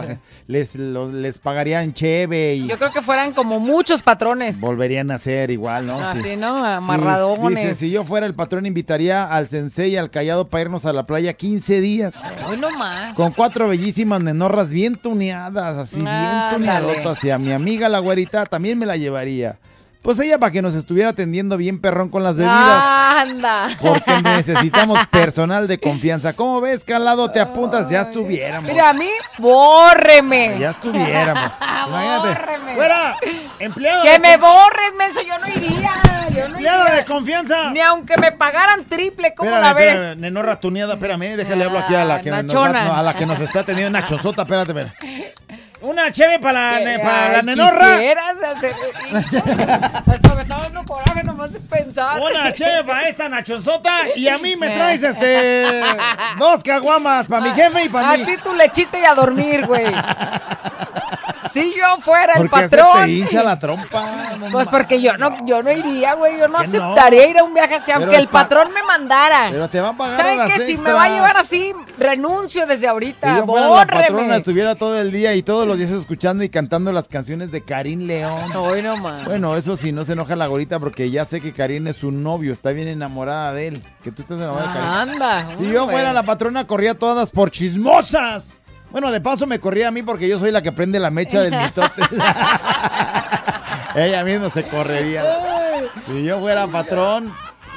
les, les, lo- les pagarían cheve y Yo creo que fueran como muchos patrones. volverían a ser igual, ¿no? Así, Sí. ¿no? Sí, Amarradones. dice, si yo fuera el patrón, invitaría al sensei y al callado para irnos a la playa 15 días. Hoy no más. Con cuatro bellísimas nenorras bien tuneadas, así bien tuneadotas. Y a mi amiga la güerita también me la llevaría. Pues ella para que nos estuviera atendiendo bien perrón con las bebidas. Anda. Porque *laughs* necesitamos personal de confianza. ¿Cómo ves, Calado? Te apuntas, ya estuviéramos. Mira, a mí, bórreme. Ya estuviéramos. *laughs* Imagínate. Bórreme. Fuera, empleado. Que me borres, menso, yo no iría. Yo no Empleado iría. de confianza. Ni aunque me pagaran triple, ¿cómo Espérame, la ves? espérame, nenorra tuneada, espérame, déjale hablo aquí a la que nos no, a la que nos está teniendo una chozota, espérate, espérate. *laughs* Una cheve para la, Que- ne- para la nenorra. quisieras hacer- Hasta me *laughs* está dando coraje nomás de pensar. Una cheve para esta nachonzota y a mí me *laughs* traes este dos caguamas para mi jefe y para A mí. ti tu lechita y a dormir, güey. si yo fuera el patrón. te hincha la trompa. no Pues porque yo no, yo no iría, güey. Yo no aceptaría ir a un viaje así, Pero aunque el el pa- patrón me mandara. Pero te va a pagar ¿Saben qué? Si me va a llevar así, renuncio desde Si ahorita. yo fuera la patrona, estuviera todo el día y todos los días escuchando y cantando las canciones de Karim León. *laughs* Hoy no más. Bueno, eso sí, no se enoja la gorita porque ya sé que Karim es su novio, está bien enamorada de él. Que tú estás enamorada de Karim. Anda. Si yo fuera la patrona, corría todas por chismosas. Bueno, de paso me corría a mí porque yo soy la que prende la mecha del *laughs* mitote. *laughs* Ella misma se correría. Si yo fuera patrón,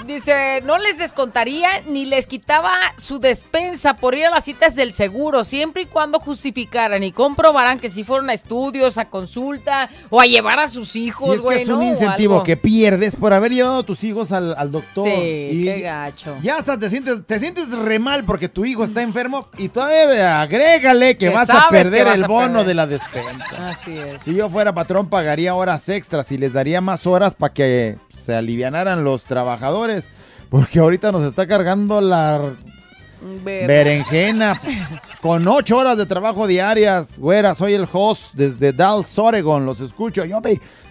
Dice, no les descontaría ni les quitaba su despensa por ir a las citas del seguro, siempre y cuando justificaran y comprobaran que si fueron a estudios, a consulta o a llevar a sus hijos, si es que es un incentivo que pierdes por haber llevado a tus hijos al, al doctor. Sí, qué gacho. Ya hasta te sientes, te sientes re mal porque tu hijo está enfermo y todavía agrégale que Que vas a perder vas el a bono perder. de la despensa. Así es. Si yo fuera patrón, pagaría horas extras y les daría más horas para que se alivianaran los trabajadores. Porque ahorita nos está cargando la Ver- berenjena con ocho horas de trabajo diarias. Güera, soy el host desde Dallas, Oregon. Los escucho. Yo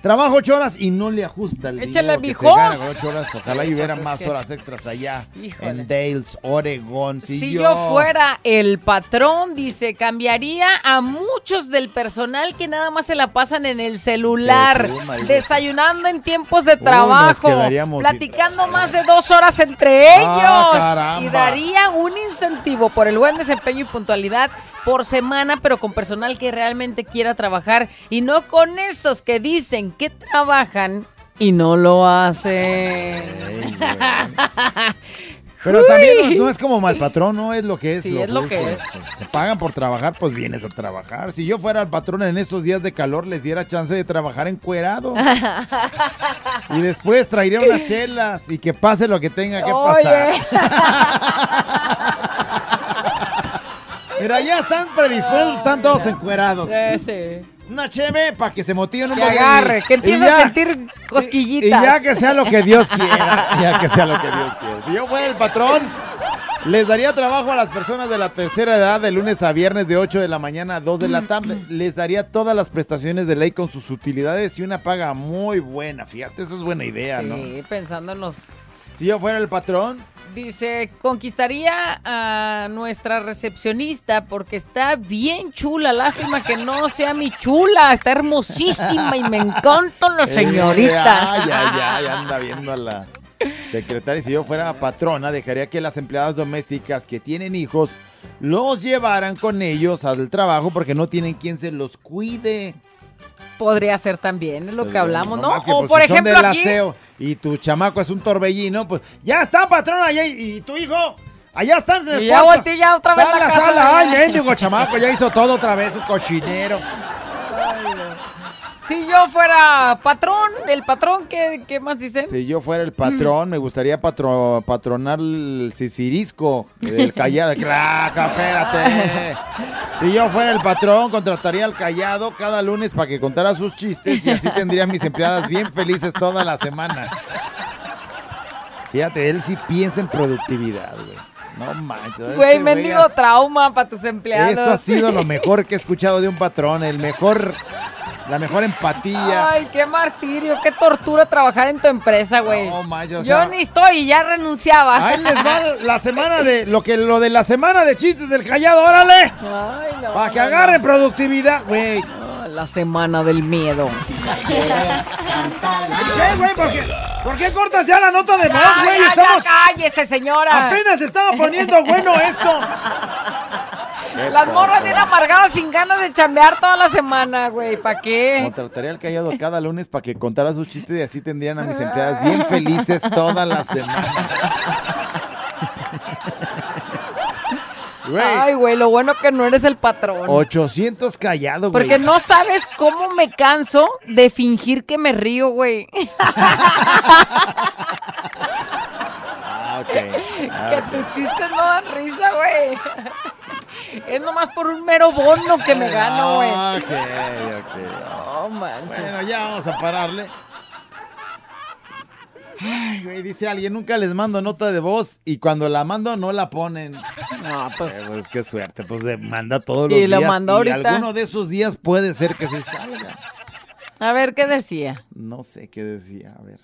trabajo ocho horas y no le ajusta el Échale, dinero que se gana con ocho horas. Ojalá y hubiera Pues es más horas extras allá Híjole. en Dales, Oregon. Si, Si yo fuera el patrón, dice, cambiaría a muchos del personal que nada más se la pasan en el celular, desayunando en tiempos de trabajo, sin- platicando más de dos horas entre Ah, ellos caramba. y daría un incentivo por el buen desempeño y puntualidad por semana, pero con personal que realmente quiera trabajar y no con esos que dicen que trabajan y no lo hacen. *laughs* Pero también no, no es como mal patrón, no es lo que es. Sí, es lo que es. Te pagan por trabajar, pues vienes a trabajar. Si yo fuera el patrón en estos días de calor, les diera chance de trabajar encuerado. *laughs* y después traería unas chelas y que pase lo que tenga que pasar. *laughs* Mira, ya están predispuestos, están todos encuerados. Ese. Una cheve para que se motiven un Que agarre, que empiece a sentir cosquillitas. Y ya que sea lo que Dios *laughs* quiera. Ya que sea lo que Dios quiera. Si yo fuera el patrón, les daría trabajo a las personas de la tercera edad de lunes a viernes de 8 de la mañana a 2 de la tarde. Les daría todas las prestaciones de ley con sus utilidades y una paga muy buena. Fíjate, esa es buena idea, Sí, ¿no? pensando en los... Si yo fuera el patrón, Dice, conquistaría a nuestra recepcionista porque está bien chula. Lástima que no sea mi chula. Está hermosísima y me encanta la señorita. ay, ay, ay, anda viendo a la secretaria. Si yo fuera patrona, dejaría que las empleadas domésticas que tienen hijos los llevaran con ellos al trabajo porque no tienen quien se los cuide. Podría ser también, es lo que hablamos, ¿no? o pues, por si ejemplo aquí... aseo y tu chamaco es un torbellino, pues ya está, patrona, allá, y, y tu hijo, allá están en el Y ya volteé ya otra vez Está la la casa, sala, ay, mendigo chamaco, ya hizo todo otra vez, un cochinero. Si yo fuera patrón, el patrón, ¿qué, qué más dicen? Si yo fuera el patrón, me gustaría patro- patronar el sisirisco del *laughs* callado. ¡Claro, espérate! Si yo fuera el patrón, contrataría al callado cada lunes para que contara sus chistes y así tendría a mis empleadas bien felices toda la semana. Fíjate, él sí piensa en productividad, güey. No manches. este Güey, mendigo has- trauma para tus empleados. Esto ha sido lo mejor que he escuchado de un patrón, el mejor, la mejor empatía. Ay, qué martirio, qué tortura trabajar en tu empresa, güey. No manches, o Yo ni estoy y ya renunciaba. Ahí les va *laughs* la semana de lo que lo de la semana de chistes del callado, órale. Ay, no, Para que no, agarren no. productividad, güey. La semana del miedo. ¿Qué, güey? ¿Por qué, ¿Por qué cortas ya la nota de voz, güey? Estamos cállese, señora. apenas estaba poniendo bueno esto. *laughs* Las morras bien amargadas sin ganas de chambear toda la semana, güey. ¿Para qué? Contrataría al callado cada lunes para que contara sus chistes y así tendrían a mis empleadas bien felices toda la semana. *laughs* Güey, Ay, güey, lo bueno que no eres el patrón. 800 callados, güey. Porque no sabes cómo me canso de fingir que me río, güey. *laughs* Ah, ok. Ah, que tus chistes no dan risa, güey. Es nomás por un mero bono que me gano, güey. Ah, Ok, ok. No manches. Bueno, ya vamos a pararle. Ay, güey, dice alguien, nunca les mando nota de voz y cuando la mando no la ponen. No, pues. Eh, pues qué suerte, pues le manda todos los Y lo días. mandó y ahorita. alguno de esos días puede ser que se salga. A ver, ¿qué decía? No sé qué decía, a ver.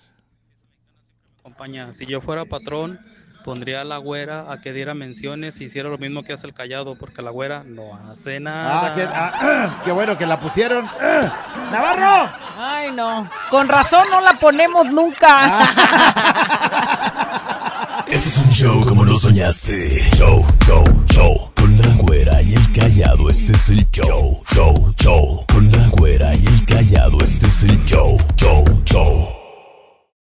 Compañía, si yo fuera patrón, pondría a la güera a que diera menciones y hiciera lo mismo que hace el callado, porque la güera no hace nada. Ah, qué, *clears throat* ah, qué bueno que la pusieron. ¡Ah! *clears throat* ¡Navarro! Ay, no. Con razón no la ponemos nunca. *laughs* Este es un show como lo soñaste. Show, show, show. Con la güera y el callado, este es el show, show, show. Con la güera y el callado, este es el show, show,